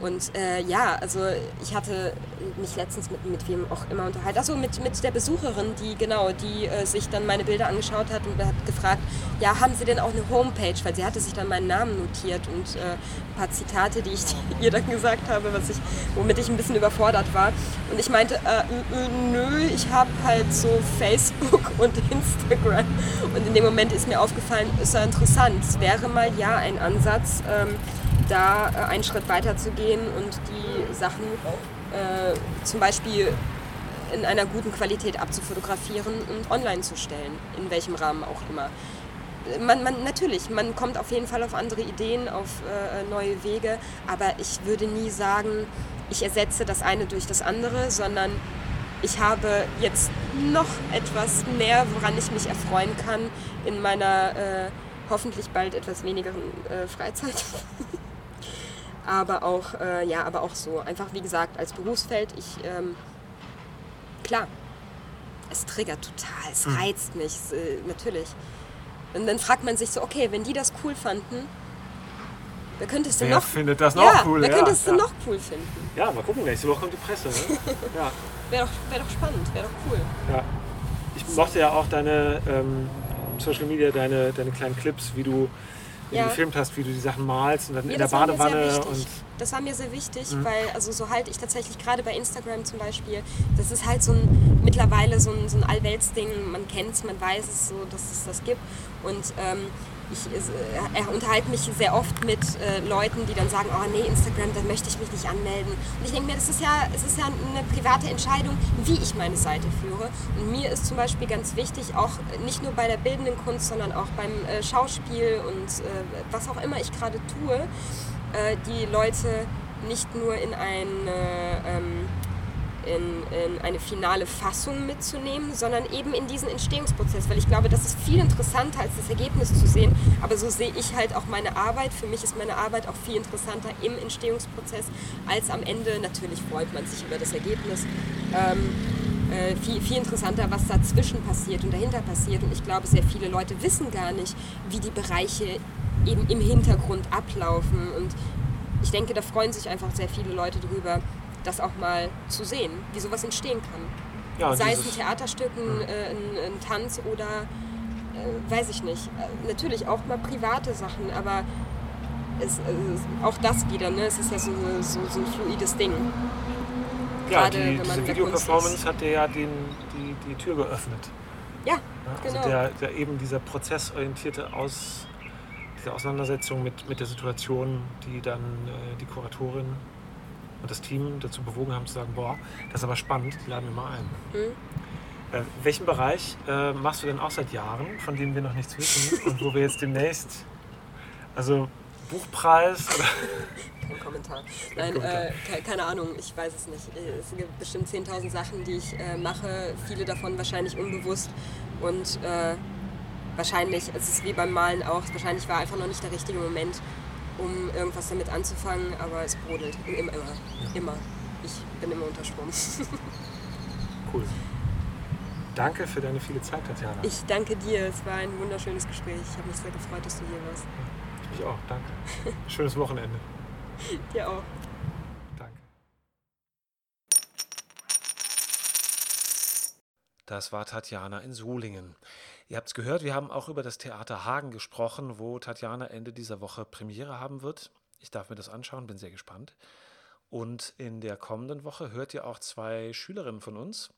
Und äh, ja, also ich hatte mich letztens mit, mit wem auch immer unterhalten, also mit, mit der Besucherin, die genau, die äh, sich dann meine Bilder angeschaut hat und hat gefragt, ja, haben Sie denn auch eine Homepage? Weil sie hatte sich dann meinen Namen notiert und äh, ein paar Zitate, die ich <laughs> ihr dann gesagt habe, was ich, womit ich ein bisschen überfordert war. Und ich meinte, äh, nö, ich habe halt so Facebook <laughs> und Instagram. Und in dem Moment ist mir aufgefallen, ist ja interessant. Es wäre mal ja ein Ansatz, ähm, da äh, einen Schritt weiter zu gehen und die Sachen äh, zum Beispiel in einer guten Qualität abzufotografieren und online zu stellen, in welchem Rahmen auch immer. Man, man, natürlich, man kommt auf jeden Fall auf andere Ideen, auf äh, neue Wege, aber ich würde nie sagen, ich ersetze das eine durch das andere, sondern ich habe jetzt noch etwas mehr, woran ich mich erfreuen kann in meiner äh, hoffentlich bald etwas wenigeren äh, Freizeit. <laughs> aber auch, äh, ja, aber auch so. Einfach wie gesagt, als Berufsfeld, ich, ähm, klar, es triggert total, es reizt mich, es, äh, natürlich. Und dann fragt man sich so, okay, wenn die das cool fanden, wer könnte es denn Wer noch findet das noch ja, cool? Wer Ja, könnte es denn ja. noch cool finden? Ja, mal gucken, nächste Woche kommt die Presse. Ne? <laughs> ja, Wäre doch, wär doch spannend, wäre doch cool. ja. Ich mochte ja auch deine ähm, Social Media, deine, deine kleinen Clips, wie du, wie Ja. du gefilmt hast, wie du die Sachen malst und dann Ja, in der Badewanne und Das war mir sehr wichtig, Mhm. weil also so halte ich tatsächlich gerade bei Instagram zum Beispiel, das ist halt so ein mittlerweile so ein, so ein Allweltsding, man kennt es, man weiß es so, dass es das gibt und ähm, ich äh, unterhalte mich sehr oft mit äh, Leuten, die dann sagen, oh nee, Instagram, da möchte ich mich nicht anmelden. Und ich denke mir, das ist ja, es ist ja eine private Entscheidung, wie ich meine Seite führe. Und mir ist zum Beispiel ganz wichtig, auch nicht nur bei der bildenden Kunst, sondern auch beim äh, Schauspiel und äh, was auch immer ich gerade tue, äh, die Leute nicht nur in eine, ähm, in, in eine finale Fassung mitzunehmen, sondern eben in diesen Entstehungsprozess, weil ich glaube, das ist viel interessanter als das Ergebnis zu sehen. Aber so sehe ich halt auch meine Arbeit. Für mich ist meine Arbeit auch viel interessanter im Entstehungsprozess als am Ende. Natürlich freut man sich über das Ergebnis. Ähm, äh, viel, viel interessanter, was dazwischen passiert und dahinter passiert. Und ich glaube, sehr viele Leute wissen gar nicht, wie die Bereiche eben im Hintergrund ablaufen. Und ich denke, da freuen sich einfach sehr viele Leute drüber, das auch mal zu sehen, wie sowas entstehen kann. ja, Sei es ein Theaterstück, ein, äh, ein, ein Tanz oder äh, weiß ich nicht. Äh, natürlich auch mal private Sachen, aber es, es, auch das wieder, ne? es ist ja so, so, so ein fluides Ding. ja, gerade die, diese Videoperformance hat dir ja den, die, die Tür geöffnet. Ja, Ja, also genau. der, der eben dieser prozessorientierte Aus, diese Auseinandersetzung mit, mit der Situation, die dann äh, die Kuratorin und das Team dazu bewogen haben zu sagen, boah, das ist aber spannend, die laden wir mal ein. Mhm. Äh, welchen Bereich äh, machst du denn auch seit Jahren, von dem wir noch nichts wissen <laughs> und wo wir jetzt demnächst, also Buchpreis oder <laughs> Kein Kommentar. Nein, Kommentar. Äh, ke keine Ahnung, ich weiß es nicht. Es gibt bestimmt 10.000 Sachen, die ich äh, mache, viele davon wahrscheinlich unbewusst und äh, wahrscheinlich, es ist wie beim Malen auch, wahrscheinlich war einfach noch nicht der richtige Moment, um irgendwas damit anzufangen, aber es brodelt. Immer, immer. immer. Ich bin immer unter Strom. <laughs> cool. Danke für deine viele Zeit, Tatjana. Ich danke dir, es war ein wunderschönes Gespräch. Ich habe mich sehr gefreut, dass du hier warst. Ich auch, danke. <laughs> Schönes Wochenende. Dir auch. Danke. Das war Tatjana in Solingen. Ihr habt es gehört, wir haben auch über das Theater Hagen gesprochen, wo Tatjana Ende dieser Woche Premiere haben wird. Ich darf mir das anschauen, bin sehr gespannt. Und in der kommenden Woche hört ihr auch zwei Schülerinnen von uns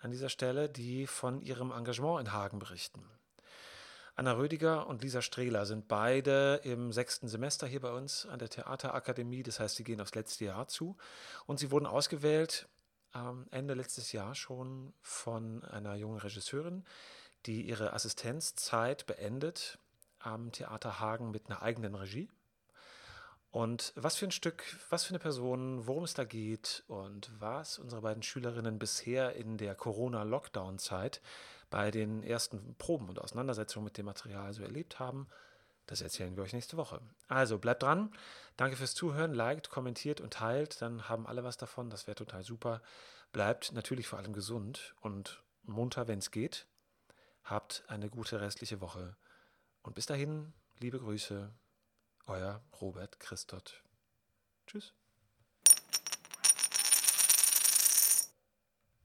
an dieser Stelle, die von ihrem Engagement in Hagen berichten. Anna Rödiger und Lisa Strehler sind beide im sechsten Semester hier bei uns an der Theaterakademie. Das heißt, sie gehen aufs letzte Jahr zu. Und sie wurden ausgewählt ähm, Ende letztes Jahr schon von einer jungen Regisseurin, die ihre Assistenzzeit beendet am Theater Hagen mit einer eigenen Regie. Und was für ein Stück, was für eine Person, worum es da geht und was unsere beiden Schülerinnen bisher in der Corona-Lockdown-Zeit bei den ersten Proben und Auseinandersetzungen mit dem Material so erlebt haben, das erzählen wir euch nächste Woche. Also bleibt dran. Danke fürs Zuhören. Liked, kommentiert und teilt. Dann haben alle was davon. Das wäre total super. Bleibt natürlich vor allem gesund und munter, wenn es geht. Habt eine gute restliche Woche. Und bis dahin, liebe Grüße, euer Robert Christot. Tschüss.